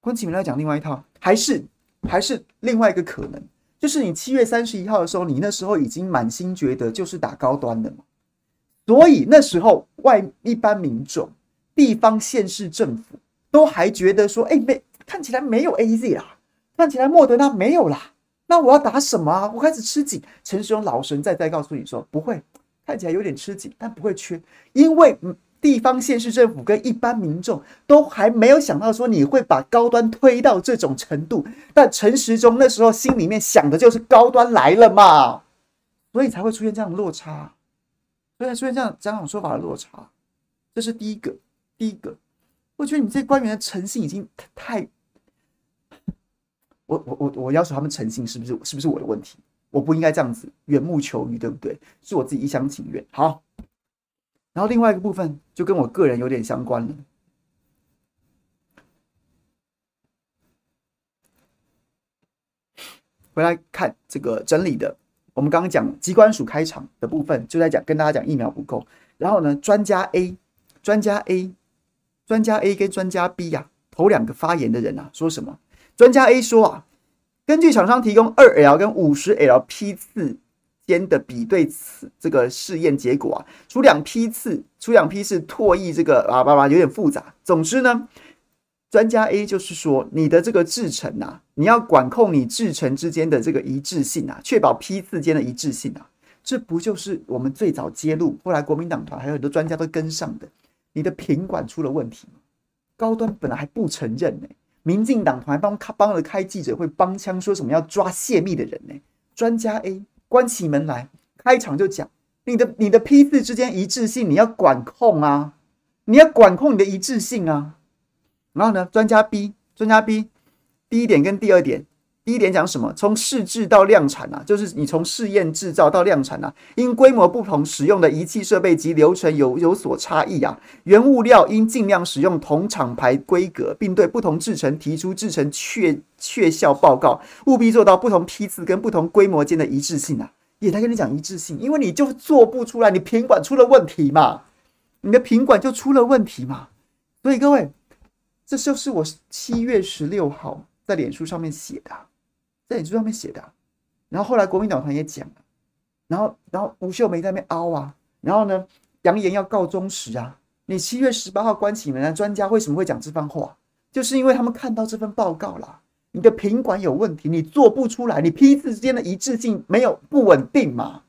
关起门来讲另外一套，还是还是另外一个可能，就是你七月三十一号的时候，你那时候已经满心觉得就是打高端的嘛。所以那时候，外一般民众、地方县市政府都还觉得说：“哎，没看起来没有 AZ 啦，看起来莫德纳没有啦，那我要打什么啊？”我开始吃紧。陈时中老神在在告诉你说：“不会，看起来有点吃紧，但不会缺，因为地方县市政府跟一般民众都还没有想到说你会把高端推到这种程度。但陈时中那时候心里面想的就是高端来了嘛，所以才会出现这样的落差。”所以才出现这样这样说法的落差，这是第一个。第一个，我觉得你这官员的诚信已经太……我我我我要求他们诚信，是不是是不是我的问题？我不应该这样子缘木求鱼，对不对？是我自己一厢情愿。好，然后另外一个部分就跟我个人有点相关了。回来看这个整理的，我们刚刚讲机关署开场的部分，就在讲跟大家讲疫苗不够。然后呢，专家 A、专家 A、专家 A 跟专家 B 呀、头两个发言的人啊，说什么？专家 A 说啊。根据厂商提供二 L 跟五十 L 批次间的比对次这个试验结果啊，除两批次，除两批次唾液这个啊，爸爸有点复杂。总之呢，专家 A 就是说，你的这个制程啊，你要管控你制程之间的这个一致性啊，确保批次间的一致性啊，这不就是我们最早揭露，后来国民党团还有很多专家都跟上的，你的品管出了问题？高端本来还不承认呢、民进党团帮开帮了开记者会帮腔，说什么要抓泄密的人呢？专家 A 关起门来开场就讲，你的你的批次之间一致性你要管控啊，你要管控你的一致性啊。然后呢，专家 B 专家 B 第一点跟第二点。第一点讲什么？从试制到量产啊，就是你从试验制造到量产啊，因规模不同，使用的仪器设备及流程有有所差异啊。原物料应尽量使用同厂牌规格，并对不同制程提出制程确确效报告，务必做到不同批次跟不同规模间的一致性啊。也在跟你讲一致性，因为你就做不出来，你品管出了问题嘛，你的品管就出了问题嘛。所以各位，这就是我七月十六号在脸书上面写的。在脸书上面写的，然后后来国民党团也讲了，然后然后吴秀梅在那边凹啊，然后呢扬言要告中时啊，你七月十八号关起门来，专家为什么会讲这番话？就是因为他们看到这份报告了，你的品管有问题，你做不出来，你批次之间的一致性没有不稳定嘛，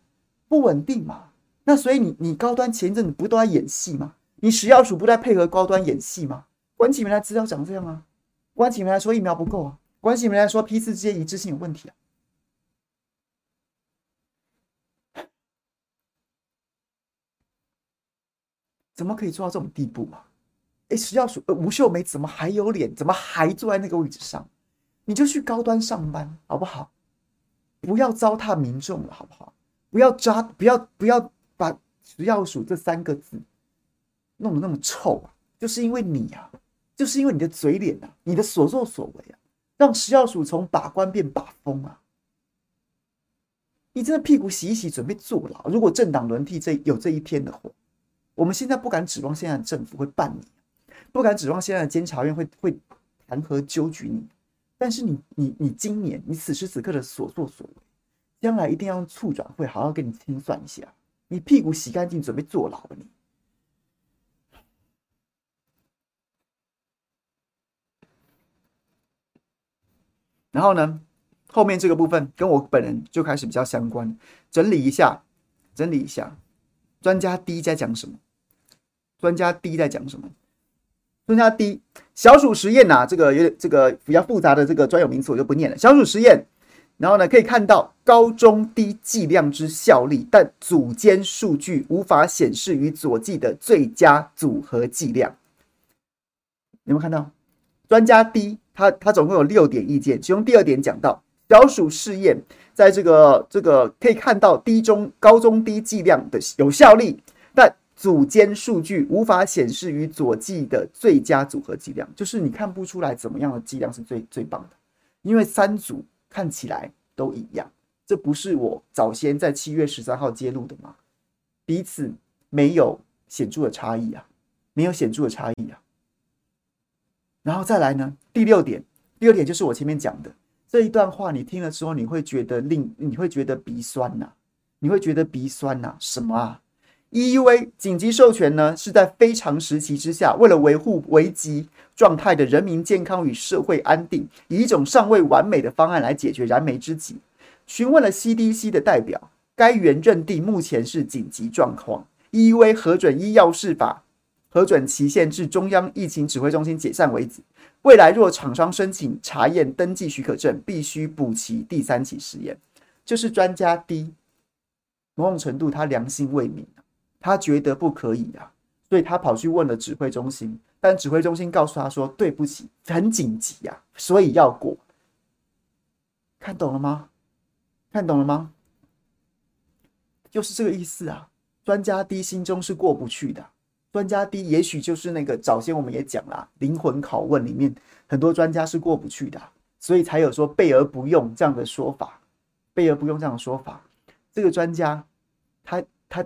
不稳定嘛，那所以你你高端前阵子不都在演戏吗？你食药署不在配合高端演戏吗？关起门来资料长这样啊，关起门来说疫苗不够啊。关系没来说，批次之间一致性有问题啊？怎么可以做到这种地步嘛？哎，食药署吴秀梅怎么还有脸？怎么还坐在那个位置上？你就去高端上班好不好？不要糟蹋民众了好不好？不要抓，不要不要把石药署这三个字弄得那么臭啊！就是因为你、啊，就是因为你的嘴脸啊，你的所作所为啊。让食药署从把关变把风啊！你真的屁股洗一洗，准备坐牢。如果政党轮替这有这一天的话，我们现在不敢指望现在的政府会办你，不敢指望现在的监察院会会弹劾纠举你。但是你你你今年你此时此刻的所作所为，将来一定要用促转会好好跟你清算一下。你屁股洗干净，准备坐牢了你。然后呢，后面这个部分跟我本人就开始比较相关，整理一下，整理一下，专家 D 在讲什么？专家 D 在讲什么？专家 D 小鼠实验呐、啊，这个有点这个比较复杂的这个专有名词我就不念了。小鼠实验，然后呢可以看到高中低剂量之效力，但组间数据无法显示与佐剂的最佳组合剂量。有没有看到？专家 D。他他总共有六点意见，其中第二点讲到小鼠试验，在这个这个可以看到低中高中低剂量的有效力，但组间数据无法显示与佐剂的最佳组合剂量，就是你看不出来怎么样的剂量是最最棒的，因为三组看起来都一样，这不是我早先在七月十三号揭露的吗？彼此没有显著的差异啊，没有显著的差异啊。然后再来呢？第六点，第六点就是我前面讲的这一段话，你听了之后，你会觉得令你会觉得鼻酸呐、你会觉得鼻酸呐、什么啊？EUA 紧急授权呢，是在非常时期之下，为了维护危急状态的人民健康与社会安定，以一种尚未完美的方案来解决燃眉之急。询问了 CDC 的代表，该员认定目前是紧急状况，EUA 核准医药事法。核准期限至中央疫情指挥中心解散为止。未来若厂商申请查验登记许可证，必须补齐第三期实验。就是专家 D，某种程度他良心未泯，他觉得不可以啊，所以他跑去问了指挥中心。但指挥中心告诉他说：“对不起，很紧急呀、啊，所以要过。”看懂了吗？看懂了吗？就是这个意思啊！专家 D 心中是过不去的。专家 D 也许就是那个早先我们也讲了，灵魂拷问里面很多专家是过不去的，所以才有说备而不用这样的说法。备而不用这样的说法，这个专家他他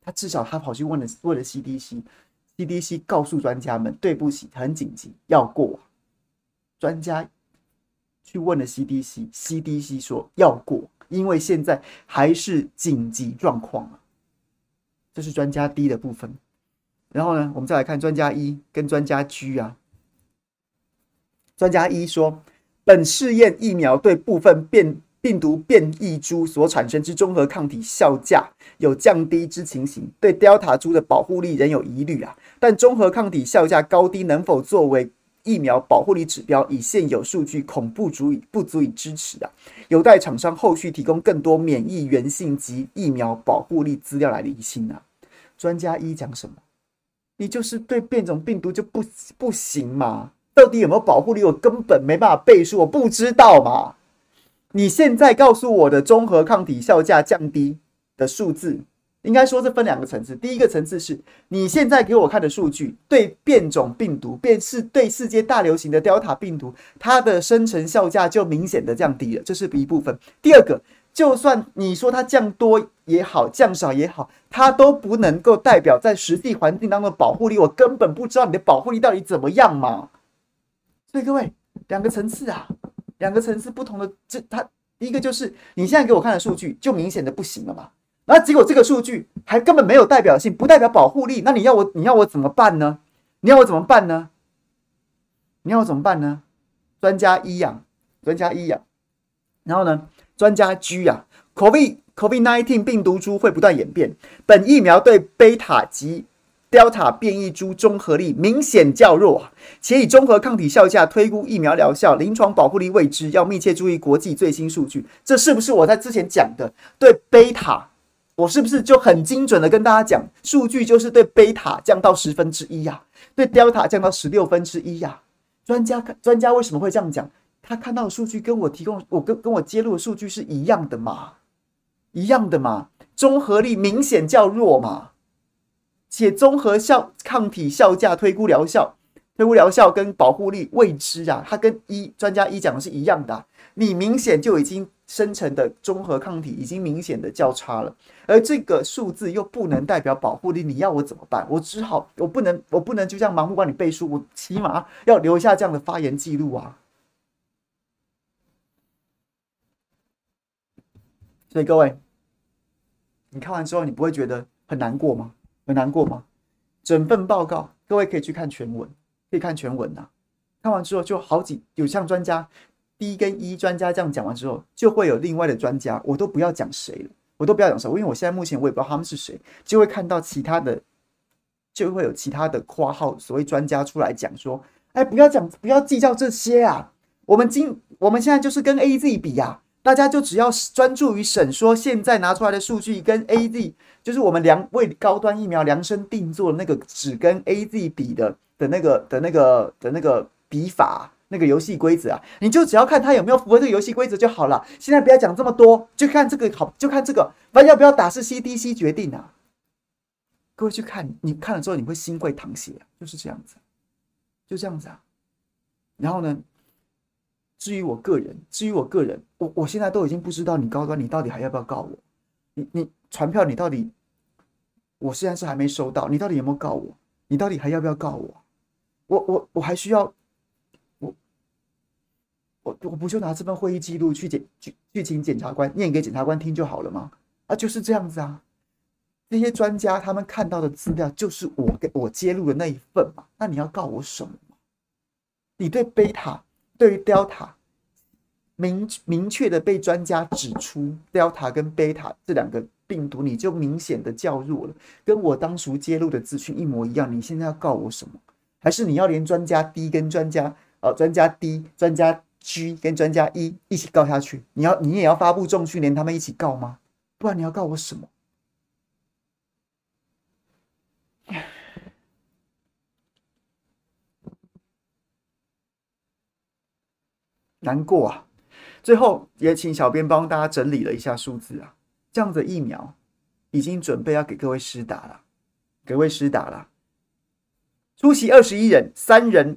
他至少他跑去问了问了 CDC，CDC 告诉专家们对不起，很紧急要过。专家去问了 CDC，CDC 说要过，因为现在还是紧急状况啊。这是专家 D 的部分。然后呢，我们再来看专家一跟专家 G 啊。专家一说，本试验疫苗对部分变病毒变异株所产生之中和抗体效价有降低之情形，对 Delta 株的保护力仍有疑虑啊。但中和抗体效价高低能否作为疫苗保护力指标，以现有数据恐不足以不足以支持啊，有待厂商后续提供更多免疫原性及疫苗保护力资料来厘清啊。专家一讲什么？你就是对变种病毒就不不行嘛？到底有没有保护力？我根本没办法背书，我不知道嘛。你现在告诉我的中和抗体效价降低的数字，应该说是分两个层次。第一个层次是你现在给我看的数据，对变种病毒，便是对世界大流行的 Delta 病毒，它的生成效价就明显的降低了，这是一部分。第二个。就算你说它降多也好，降少也好，它都不能够代表在实际环境当中的保护力。我根本不知道你的保护力到底怎么样嘛。所以各位，两个层次啊，两个层次不同的，这它第一个就是你现在给我看的数据就明显的不行了嘛。然后结果这个数据还根本没有代表性，不代表保护力。那你要我你要我怎么办呢？你要我怎么办呢？你要我怎么办呢？专家一呀，专家一呀，然后呢？专家 G 啊，COVID COVID nineteen 病毒株会不断演变，本疫苗对贝塔及 Delta 变异株中和力明显较弱，且以中和抗体效价推估疫苗疗效，临床保护力未知，要密切注意国际最新数据。这是不是我在之前讲的？对贝塔，我是不是就很精准的跟大家讲，数据就是对贝塔降到十分之一呀，对 Delta 降到十六分之一呀？专家专家为什么会这样讲？他看到的数据跟我提供，我跟跟我揭露的数据是一样的嘛？一样的嘛？综合力明显较弱嘛？且综合效抗体效价推估疗效，推估疗效跟保护力未知啊，它跟一专家一讲的是一样的。你明显就已经生成的综合抗体已经明显的较差了，而这个数字又不能代表保护力，你要我怎么办？我只好我不能我不能就这样盲目帮你背书，我起码要留下这样的发言记录啊。所以各位，你看完之后，你不会觉得很难过吗？很难过吗？整份报告，各位可以去看全文，可以看全文呐、看完之后，就好几有像专家 B 跟 E 专家这样讲完之后，就会有另外的专家，我都不要讲谁了，我都不要讲谁，因为我现在目前我也不知道他们是谁，就会看到其他的，就会有其他的括号所谓专家出来讲说，哎，不要讲，不要计较这些啊，我们今我们现在就是跟 AZ 比呀、啊。大家就只要专注于审说现在拿出来的数据跟 AZ，就是我们量为高端疫苗量身定做的那个只跟 AZ 比的的那个的那个的那个比法，那个游戏规则啊，你就只要看它有没有符合这个游戏规则就好了。现在不要讲这么多，就看这个好，就看这个，反正要不要打是 CDC 决定啊。各位去看，你看了之后你会心会淌血，就是这样子，就这样子啊。然后呢？至于我个人，至于我个人，我我现在都已经不知道你高端，你到底还要不要告我？你你传票，你到底，我现在是还没收到，你到底有没有告我？你到底还要不要告我？我我我还需要，我我我不就拿这份会议记录去检去去请检察官念给检察官听就好了吗？啊，就是这样子啊。那些专家他们看到的资料就是我给我揭露的那一份嘛。那你要告我什么？你对贝塔？对于 Delta 明明确的被专家指出，Delta 跟 Beta 这两个病毒，你就明显的较弱了，跟我当初揭露的资讯一模一样。你现在要告我什么？还是你要连专家 D 跟专家呃专家 D、专家 G 跟专家 E 一起告下去？你要你也要发布重讯，连他们一起告吗？不然你要告我什么？难过啊！最后也请小编帮大家整理了一下数字啊，这样的疫苗已经准备要给各位施打了，各位施打了。出席二十一人，三人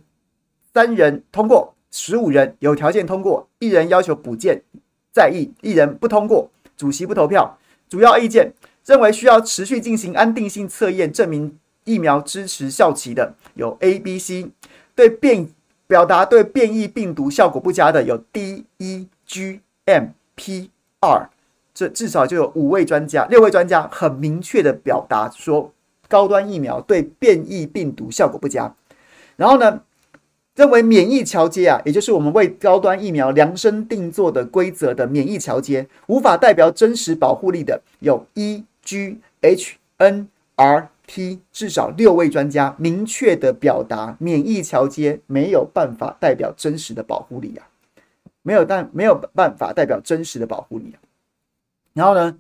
三人通过，十五人有条件通过，一人要求补件再议，一人不通过，主席不投票。主要意见认为需要持续进行安定性测验，证明疫苗支持效期的有 A、B、C。对变表达对变异病毒效果不佳的有 D、E、G、M、P、R。这至少就有五位专家、六位专家很明确的表达说，高端疫苗对变异病毒效果不佳。然后呢，认为免疫桥接啊，也就是我们为高端疫苗量身定做的规则的免疫桥接，无法代表真实保护力的有 E、G、H、N、R、T，至少六位专家明确的表达，免疫桥接没有办法代表真实的保护力啊，没有但没有办法代表真实的保护力啊。然后呢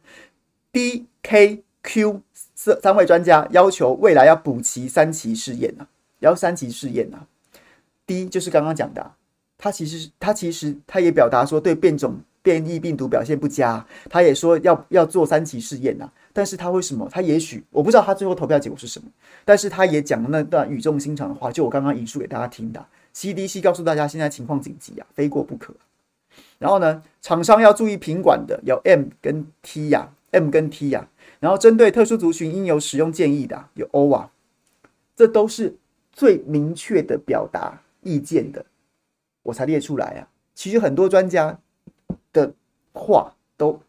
，D、K、Q 四三位专家要求未来要补齐三期试验啊，要三期试验啊。第一就是刚刚讲的、啊，他其实他其实他也表达说对变种变异病毒表现不佳，他也说要要做三期试验呐。但是他为什么？他也许我不知道他最后投票结果是什么。但是他也讲了那段语重心长的话，就我刚刚引述给大家听的。CDC 告诉大家现在情况紧急啊，非过不可。然后呢，厂商要注意品管的有 M 跟 T 呀、M 跟 T 呀、然后针对特殊族群应有使用建议的有 O 啊，这都是最明确的表达。意见的，我才列出来啊。其实很多专家话都，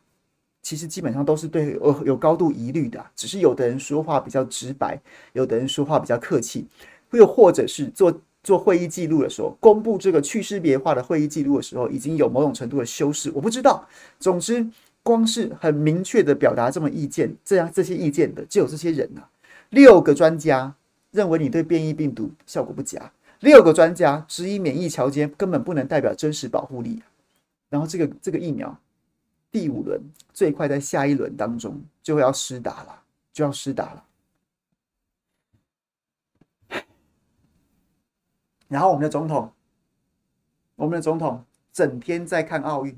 其实基本上都是对有有高度疑虑的。只是有的人说话比较直白，有的人说话比较客气，又或者是做做会议记录的时候，公布这个去识别化的会议记录的时候，已经有某种程度的修饰。我不知道。总之，光是很明确的表达这么意见，这样这些意见的就有这些人啊。六个专家认为你对变异病毒效果不佳。六个专家质疑免疫桥接根本不能代表真实保护力，然后这个这个疫苗第五轮最快在下一轮当中就要施打了，就要施打了。然后我们的总统，我们的总统整天在看奥运，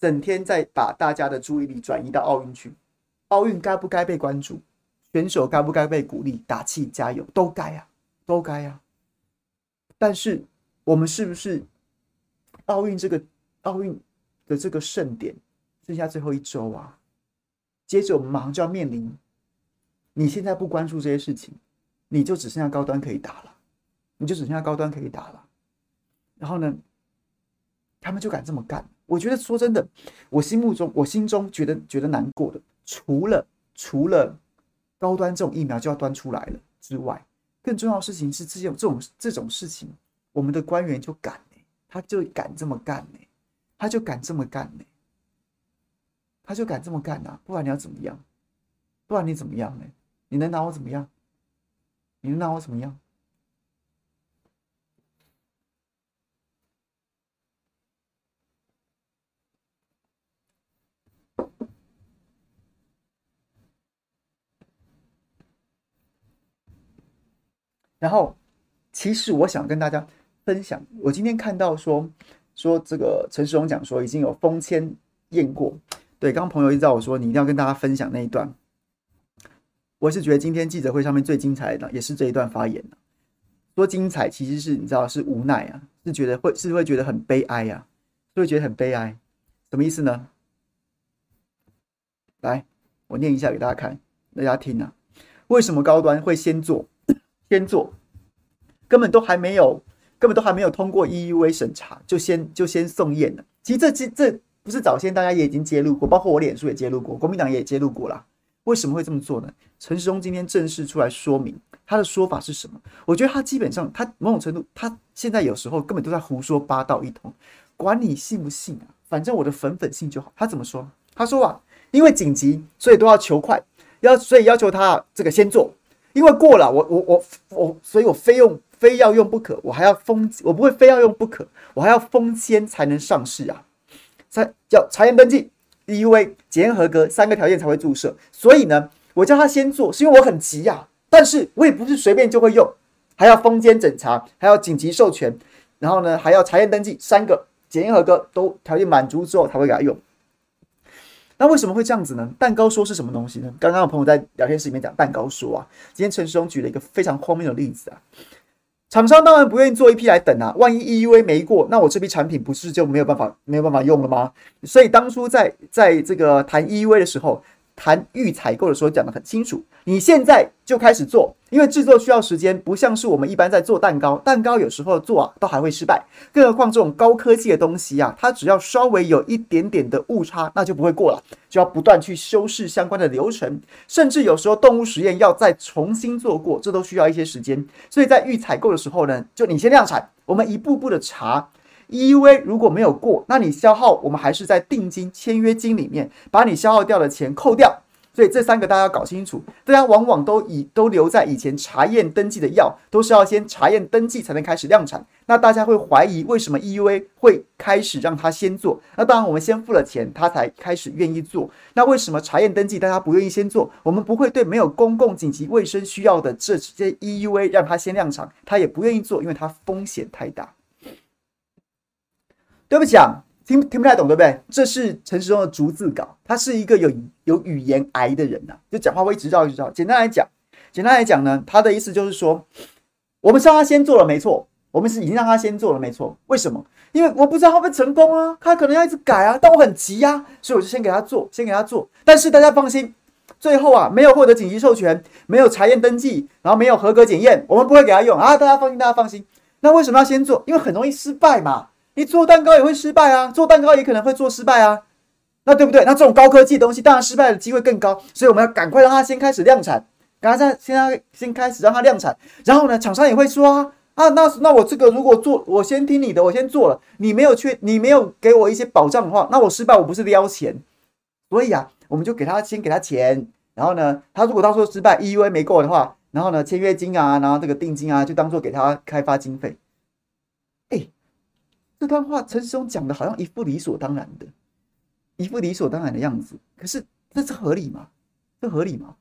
整天在把大家的注意力转移到奥运去。奥运该不该被关注？选手该不该被鼓励、打气、加油？都该啊，都该啊。但是，我们是不是奥运这个奥运的这个盛典剩下最后一周啊？接着我们马上就要面临，你现在不关注这些事情，你就只剩下高端可以打了，你就只剩下高端可以打了。然后呢，他们就敢这么干。我觉得说真的，我心目中我心中觉得觉得难过的，除了除了高端这种疫苗就要端出来了之外。更重要的事情是，这种这种这种事情，我们的官员就敢呢，他就敢这么干呢，他就敢这么干呢，他就敢这么干呐，不然你要怎么样？不然你怎么样呢？你能拿我怎么样？你能拿我怎么样？然后，其实我想跟大家分享，我今天看到说说这个陈时中讲说已经有封签验过，对，刚刚朋友一直叫我说你一定要跟大家分享那一段，我是觉得今天记者会上面最精彩的也是这一段发言，说精彩其实是你知道是无奈啊，是觉得会是会觉得很悲哀啊，是会觉得很悲哀，什么意思呢？来，我念一下给大家看，大家听啊，为什么高端会先做？先做，根本都还没有，根本都还没有通过 EUA 审查，就先就先送验了。其实这这这不是早先大家也已经揭露过，包括我脸书也揭露过，国民党也揭露过了。为什么会这么做呢？陈时中今天正式出来说明他的说法是什么？我觉得他基本上他某种程度，他现在有时候根本都在胡说八道一通，管你信不信啊，反正我的粉粉信就好。他怎么说？他说啊，因为紧急，所以都要求快，要所以要求他这个先做。因为过了，我我我我，所以我非用非要用不可，我还要封，我不会非要用不可，我还要封签才能上市啊！三叫查验登记，EUA 检验合格三个条件才会注射，所以呢，我叫他先做，是因为我很急呀、啊。但是我也不是随便就会用，还要封签审查，还要紧急授权，然后呢还要查验登记三个检验合格，都条件满足之后才会给他用。那为什么会这样子呢？蛋糕说是什么东西呢？刚刚有朋友在聊天室里面讲蛋糕说啊，今天陈时中举了一个非常荒谬的例子啊。厂商当然不愿意做一批来等啊，万一 EUA 没过，那我这批产品不是就没有办法没有办法用了吗？所以当初在在这个谈 EUA 的时候。谈预采购的时候讲得很清楚，你现在就开始做，因为制作需要时间，不像是我们一般在做蛋糕，蛋糕有时候做啊都还会失败，更何况这种高科技的东西啊，它只要稍微有一点点的误差，那就不会过了，就要不断去修饰相关的流程，甚至有时候动物实验要再重新做过，这都需要一些时间。所以在预采购的时候呢，就你先量产，我们一步步的查。EUA 如果没有过，那你消耗我们还是在定金签约金里面把你消耗掉的钱扣掉，所以这三个大家要搞清楚。大家往往都以都留在以前查验登记的药，都是要先查验登记才能开始量产。那大家会怀疑为什么 EUA 会开始让他先做？那当然我们先付了钱，他才开始愿意做。那为什么查验登记大家不愿意先做？我们不会对没有公共紧急卫生需要的这些 EUA 让他先量产，他也不愿意做，因为他风险太大。对不起啊，听听不太懂，对不对？这是陈时中的逐字稿，他是一个有有语言癌的人呐、啊，就讲话会一直绕一直绕。简单来讲，简单来讲呢，他的意思就是说，我们是让他先做了，没错，我们是已经让他先做了，没错。为什么？因为我不知道他会不会成功啊，他可能要一直改啊，但我很急、啊，所以我就先给他做，先给他做。但是大家放心，最后啊，没有获得紧急授权，没有查验登记，然后没有合格检验，我们不会给他用啊，大家放心，大家放心。那为什么要先做？因为很容易失败嘛。你做蛋糕也会失败啊，做蛋糕也可能会做失败啊，那对不对？那这种高科技的东西，当然失败的机会更高，所以我们要赶快让它先开始量产，赶快先先开始让它量产，然后呢，厂商也会说啊啊，那那我这个如果做，我先听你的，我先做了，你没有去，你没有给我一些保障的话，那我失败，我不是撩钱，所以啊，我们就给他先给他钱，然后呢，他如果到时候失败，EUA 没过的话，然后呢，签约金啊，然后这个定金啊，就当做给他开发经费。这段话陈时中讲的好像一副理所当然的，一副理所当然的样子。可是这是合理吗？这合理吗？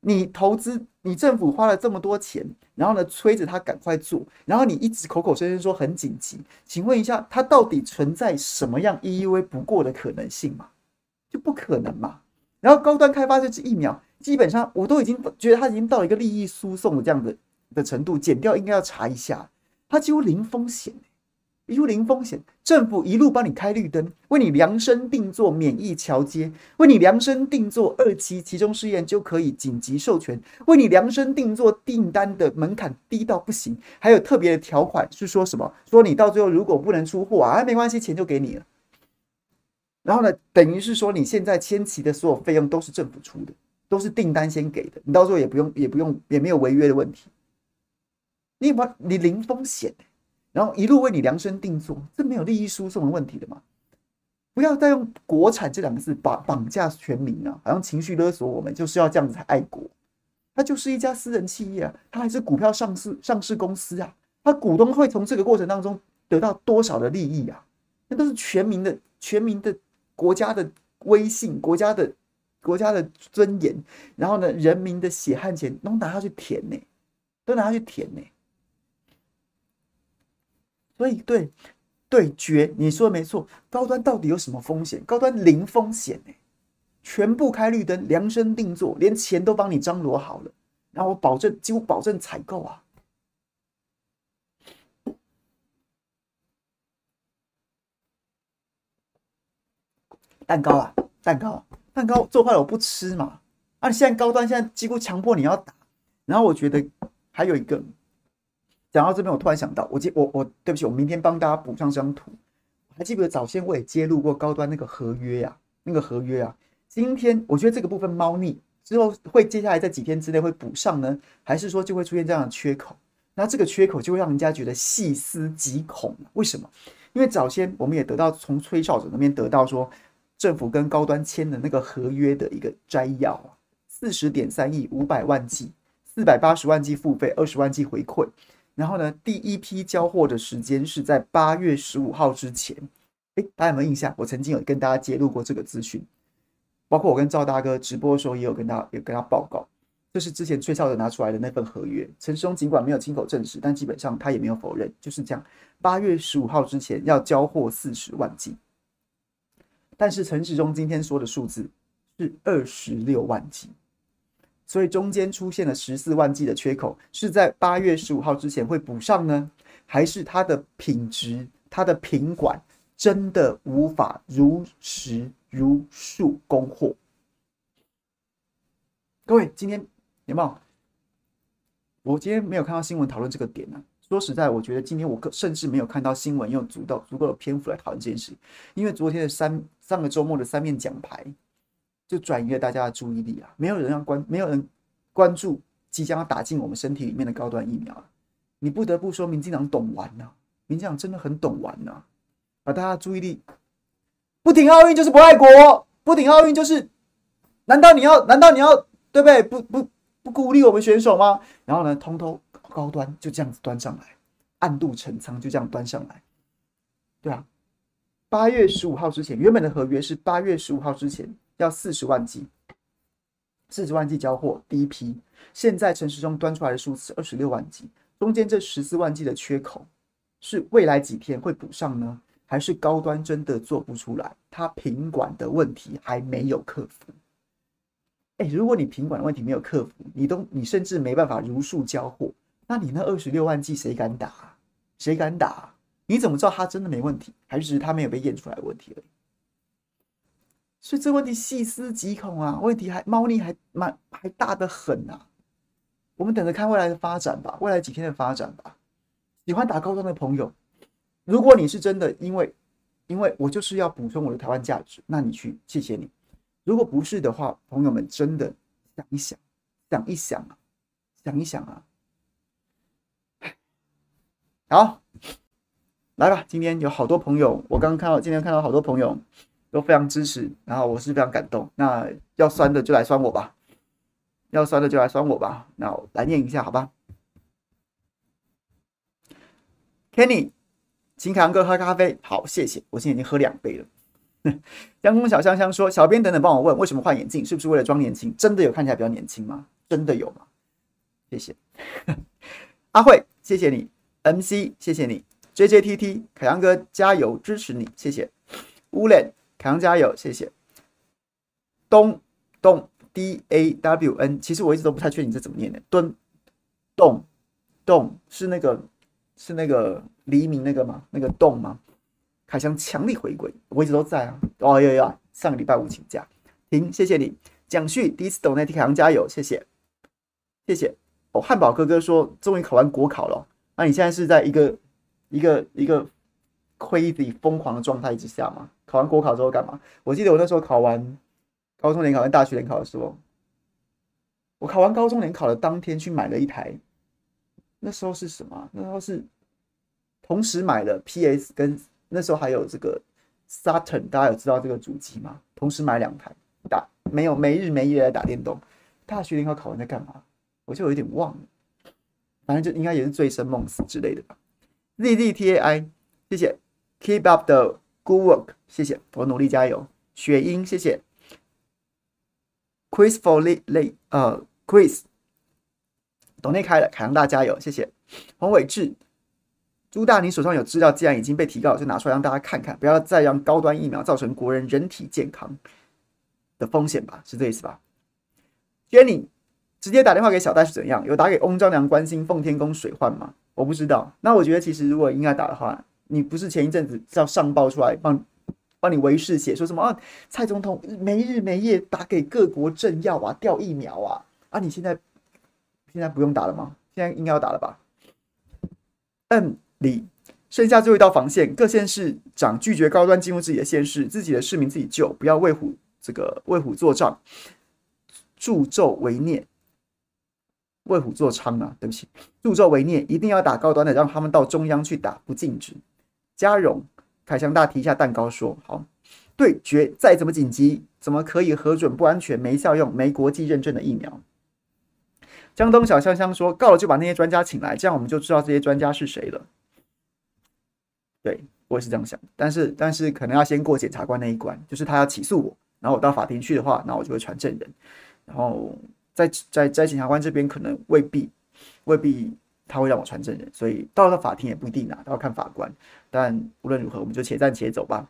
你投资，你政府花了这么多钱，然后呢，催着他赶快做，然后你一直口口声声说很紧急，请问一下，它到底存在什么样 EUA 不过的可能性吗？就不可能嘛。然后高端开发这支疫苗，基本上我都已经觉得它已经到了一个利益输送的这样的的程度，减掉应该要查一下，它几乎零风险。路零风险，政府一路帮你开绿灯，为你量身定做免疫桥接，为你量身定做二期期中试验就可以紧急授权，为你量身定做订单的门槛低到不行，还有特别的条款是说什么？说你到最后如果不能出货啊，没关系，钱就给你了。然后呢，等于是说你现在签期的所有费用都是政府出的，都是订单先给的，你到时候也不用也不用也没有违约的问题，你把你零风险。然后一路为你量身定做，这没有利益输送的问题的嘛？不要再用“国产”这两个字绑绑架全民啊，好像情绪勒索我们，就是要这样子才爱国。它就是一家私人企业啊，它还是股票上市上市公司啊，它股东会从这个过程当中得到多少的利益啊？那都是全民的、全民的国家的威信、国家的国家的尊严，然后呢，人民的血汗钱都拿下去填呢，都拿下去填呢。所以，对，对决，你说的没错。高端到底有什么风险？高端零风险哎，全部开绿灯，量身定做，连钱都帮你张罗好了，然后我保证，几乎保证采购啊。蛋糕啊，蛋糕，蛋糕做坏了我不吃嘛。啊，现在高端现在几乎强迫你要打，然后我觉得还有一个。讲到这边，我突然想到，我记我我对不起，我明天帮大家补上这张图。还记不记得早先我也揭露过高端那个合约呀、啊？那个合约啊，今天我觉得这个部分猫腻之后会接下来在几天之内会补上呢，还是说就会出现这样的缺口？那这个缺口就会让人家觉得细思极恐。为什么？因为早先我们也得到从吹哨者那边得到说，政府跟高端签的那个合约的一个摘要啊，四十点三亿五百万剂，四百八十万剂付费，二十万剂回馈。然后呢，第一批交货的时间是在八月十五号之前。诶，大家有没有印象？我曾经有跟大家揭露过这个资讯，包括我跟赵大哥直播的时候也有跟他有跟他报告。这是之前吹哨者拿出来的那份合约。陈时中尽管没有亲口证实，但基本上他也没有否认，就是这样。八月十五号之前要交货四十万剂，但是陈时中今天说的数字是二十六万剂，所以中间出现了十四万剂的缺口，是在八月十五号之前会补上呢，还是它的品质、它的品管真的无法如实如数供货？各位，今天有没有？我今天没有看到新闻讨论这个点呢、啊。说实在，我觉得今天我甚至没有看到新闻用足够足够的篇幅来讨论这件事，因为昨天的三上个周末的三面奖牌就转移了大家的注意力啊，没有人要关，没有人关注即将要打进我们身体里面的高端疫苗。你不得不说，民进党懂玩呐、民进党真的很懂玩呐、啊，把大家注意力不挺奥运就是不爱国，不挺奥运就是，难道你要？难道你要？对不对？不不不鼓励我们选手吗？然后呢，通通高端就这样子端上来，暗度陈仓就这样端上来，对啊。八月十五号之前，原本的合约是八月十五号之前要四十万剂，四十万剂交货第一批。现在陈时中端出来的数字二十六万剂，中间这十四万剂的缺口是未来几天会补上呢？还是高端真的做不出来？他品管的问题还没有克服？哎，如果你品管的问题没有克服，你都你甚至没办法如数交货，那你那二十六万剂谁敢打？谁敢打？你怎么知道他真的没问题，还是只是他没有被验出来问题而已？所以这问题细思极恐啊，问题还猫腻还蛮还大得很啊！我们等着看未来的发展吧，未来几天的发展吧。喜欢打高端的朋友，如果你是真的因为因为我就是要补充我的台湾价值，那你去，谢谢你。如果不是的话，朋友们真的想一想，想一想啊，想一想啊。好，来吧，今天有好多朋友，我刚刚看到，今天看到好多朋友都非常支持，然后我是非常感动。那要酸的就来酸我吧，要酸的就来酸我吧。那我来念一下，好吧？Kenny，请凯阳哥喝咖啡。好，谢谢，我现在已经喝两杯了。(laughs) 江空小香香说：“小编等等帮我问，为什么换眼镜？是不是为了装年轻？真的有看起来比较年轻吗？真的有吗？”谢谢 (laughs) 阿慧，谢谢你；MC，谢谢你；JJTT，凯阳哥加油支持你，谢谢乌脸阳加油，谢谢；东东 D A W N，其实我一直都不太确定这怎么念的。敦洞洞是那个是那个黎明那个吗？那个洞吗？凯翔强力回归，我一直都在啊！哦哟哟，上个礼拜五请假，停，谢谢你，蒋旭第一次抖内替凯翔加油，谢谢，谢谢。哦，汉堡哥哥说终于考完国考了，那你现在是在一个一个一个 crazy 疯狂的状态之下嘛？考完国考之后干嘛？我记得我那时候考完高中联考跟大学联考的时候，我考完高中联考的当天去买了一台，那时候是什么？那时候是同时买了 PS 跟。那时候还有这个 Saturn，大家有知道这个主机吗？同时买两台打，没有没日没夜来打电动。大学联考考完在干嘛？我就有点忘了，反正就应该也是醉生梦死之类的吧。Z Z T A I，谢谢，Keep up the good work，谢谢，我努力加油。雪英，谢谢。Chris for late 呃，Chris，董内开了，凯阳大加油，谢谢。黄伟志。朱大，你手上有资料，既然已经被提告，就拿出来让大家看看，不要再让高端疫苗造成国人人体健康的风险吧，是这意思吧？Jenny 直接打电话给小戴是怎样？有打给翁章良关心奉天宫水患吗？我不知道。那我觉得其实如果应该打的话，你不是前一阵子要上报出来帮帮你维视写说什么啊？蔡总统没日没夜打给各国政要啊，调疫苗啊啊！你现在现在不用打了吗？现在应该要打了吧？嗯。你剩下最后一道防线，各县市长拒绝高端进入自己的县市，自己的市民自己救，不要为虎这个为虎作伥，助纣为虐，为虎作伥啊！对不起，助纣为虐，一定要打高端的，让他们到中央去打，不禁止。嘉荣凯翔大提一下蛋糕说好，对决再怎么紧急，怎么可以核准不安全、没效用、没国际认证的疫苗？江东小香香说告了就把那些专家请来，这样我们就知道这些专家是谁了。对，我也是这样想，但是但是可能要先过检察官那一关，就是他要起诉我，然后我到法庭去的话，那我就会传证人，然后在在在检察官这边可能未必未必他会让我传证人，所以到了法庭也不一定啊，都要看法官。但无论如何，我们就且战且走吧。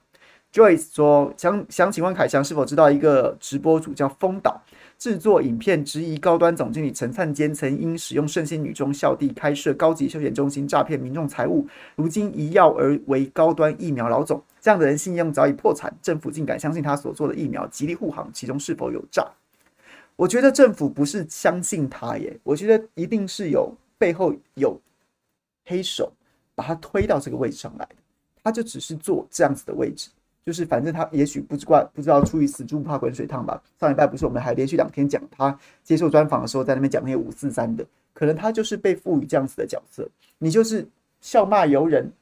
Joyce 说：“想想请问凯翔是否知道一个直播主叫风岛，制作影片质疑高端总经理陈灿坚曾因使用圣心女中校地开设高级休闲中心诈骗民众财物，如今一跃而为高端疫苗老总。这样的人信用早已破产，政府竟敢相信他所做的疫苗，极力护航，其中是否有诈？我觉得政府不是相信他耶，我觉得一定是有背后有黑手把他推到这个位置上来的，他就只是做这样子的位置。”就是反正他也许不知怪不知道出于死猪不怕滚水烫吧。上礼拜不是我们还连续两天讲他接受专访的时候在那边讲那些五四三的，可能他就是被赋予这样子的角色。你就是笑骂由人，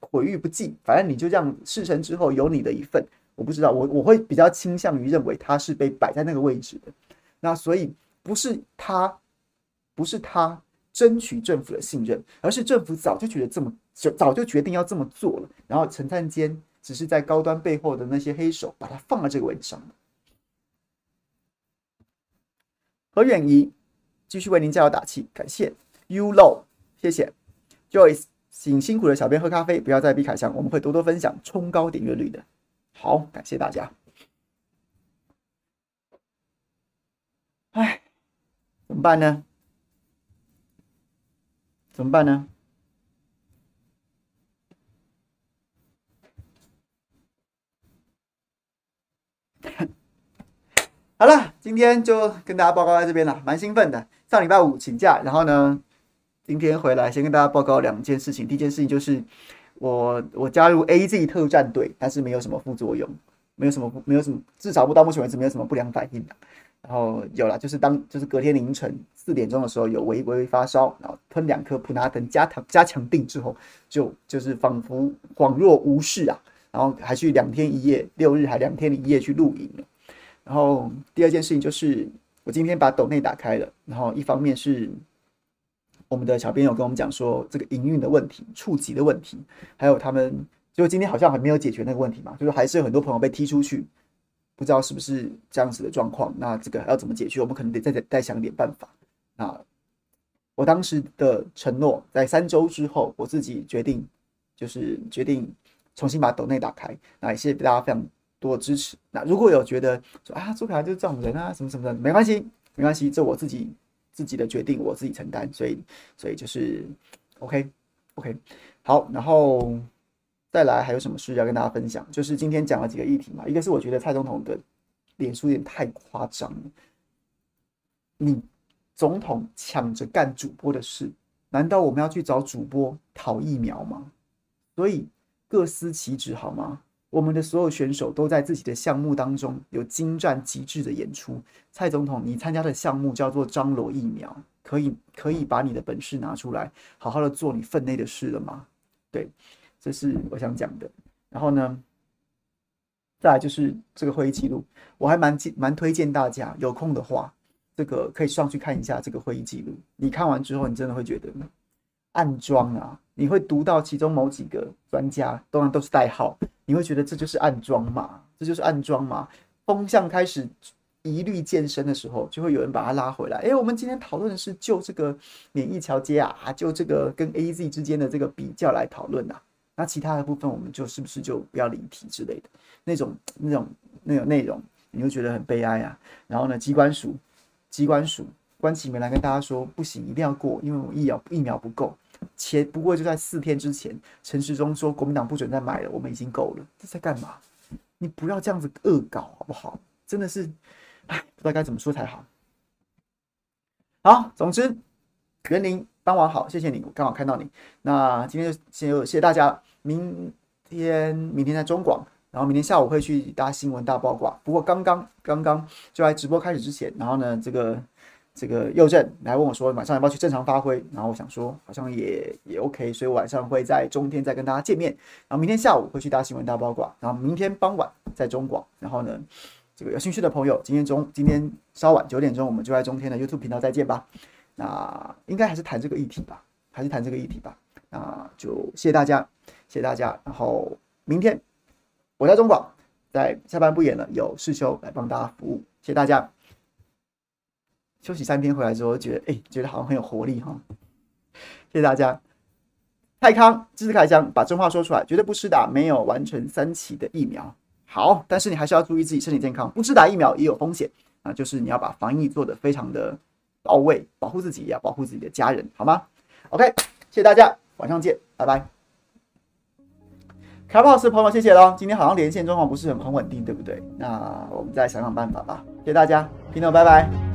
毁誉不计，反正你就这样事成之后有你的一份。我不知道，我我会比较倾向于认为他是被摆在那个位置的。那所以不是他，不是他争取政府的信任，而是政府早就觉得这么就早就决定要这么做了。然后陈灿坚。只是在高端背后的那些黑手把它放在这个位置上。何远仪继续为您加油打气，感谢 You Low，谢谢 Joyce，请辛苦的小编喝咖啡，不要再逼凯翔，我们会多多分享，冲高点阅率的。好，感谢大家。哎，怎么办呢？怎么办呢？(laughs) 好了，今天就跟大家报告在这边了，蛮兴奋的。上礼拜五请假，然后呢，今天回来先跟大家报告两件事情。第一件事情就是我我加入 AZ 特战队，但是没有什么副作用，没有什么没有什么，至少不到目前为止没有什么不良反应。然后有了，就是当就是隔天凌晨四点钟的时候有微微发烧，然后吞两颗普拿疼加强加强定之后，就就是仿佛恍若无事啊。然后还去两天一夜，六日还两天一夜去露营。然后第二件事情就是，我今天把斗内打开了。然后一方面是我们的小编有跟我们讲说这个营运的问题、触及的问题，还有他们就今天好像还没有解决那个问题嘛，就是还是有很多朋友被踢出去，不知道是不是这样子的状况。那这个要怎么解决？我们可能得再再想点办法。那我当时的承诺，在三周之后，我自己决定就是决定重新把抖内打开。那也谢谢大家非常。多的支持。那如果有觉得说啊，朱凯就是这种人啊，什么什么的，没关系，没关系，这我自己自己的决定，我自己承担。所以，所以就是 OK OK 好。然后再来还有什么事要跟大家分享？就是今天讲了几个议题嘛。一个是我觉得蔡总统的脸书有点太夸张了。你总统抢着干主播的事，难道我们要去找主播讨疫苗吗？所以各司其职好吗？我们的所有选手都在自己的项目当中有精湛极致的演出。蔡总统，你参加的项目叫做张罗疫苗，可以可以把你的本事拿出来，好好的做你分内的事了吗？对，这是我想讲的。然后呢，再来就是这个会议记录，我还蛮蛮推荐大家有空的话，这个可以上去看一下这个会议记录。你看完之后，你真的会觉得暗桩啊，你会读到其中某几个专家，当然都是代号。你会觉得这就是暗桩嘛？这就是暗桩嘛？风向开始疑虑渐深的时候，就会有人把它拉回来。哎，我们今天讨论的是就这个免疫桥接啊，就这个跟 AZ 之间的这个比较来讨论呐。那其他的部分，我们就是不是就不要离题之类的那种那种那种内容，你会觉得很悲哀啊。然后呢，机关署机关署关起门来跟大家说，不行，一定要过，因为我疫苗疫苗不够。前不过就在四天之前，陈时中说国民党不准再买了，我们已经够了。这在干嘛？你不要这样子恶搞好不好？真的是，哎，不知道该怎么说才好。好，总之，园林傍晚好，谢谢你，我刚好看到你。那今天就先谢谢大家。明天明天在中广，然后明天下午会去搭新闻大爆卦。不过刚刚刚刚就在直播开始之前，然后呢，这个。这个右正来问我说，晚上要不要去正常发挥？然后我想说，好像也也 OK，所以晚上会在中天再跟大家见面。然后明天下午会去搭新闻大八卦，然后明天傍晚在中广。然后呢，这个有兴趣的朋友，今天中今天稍晚九点钟，我们就在中天的 YouTube 频道再见吧。那应该还是谈这个议题吧，还是谈这个议题吧。那就谢谢大家，谢谢大家。然后明天我在中广，在下班不演了，有世修来帮大家服务，谢谢大家。休息三天回来之后，觉得哎、欸，觉得好像很有活力哈。谢谢大家。泰康支持开箱，把真话说出来，绝对不施打没有完成三期的疫苗。好，但是你还是要注意自己身体健康，不施打疫苗也有风险啊，就是你要把防疫做得非常的到位，保护自己也要保护自己的家人，好吗？OK，谢谢大家，晚上见，拜拜。开不好的朋友，谢谢喽。今天好像连线状况不是很很稳定，对不对？那我们再想想办法吧。谢谢大家，平头，拜拜。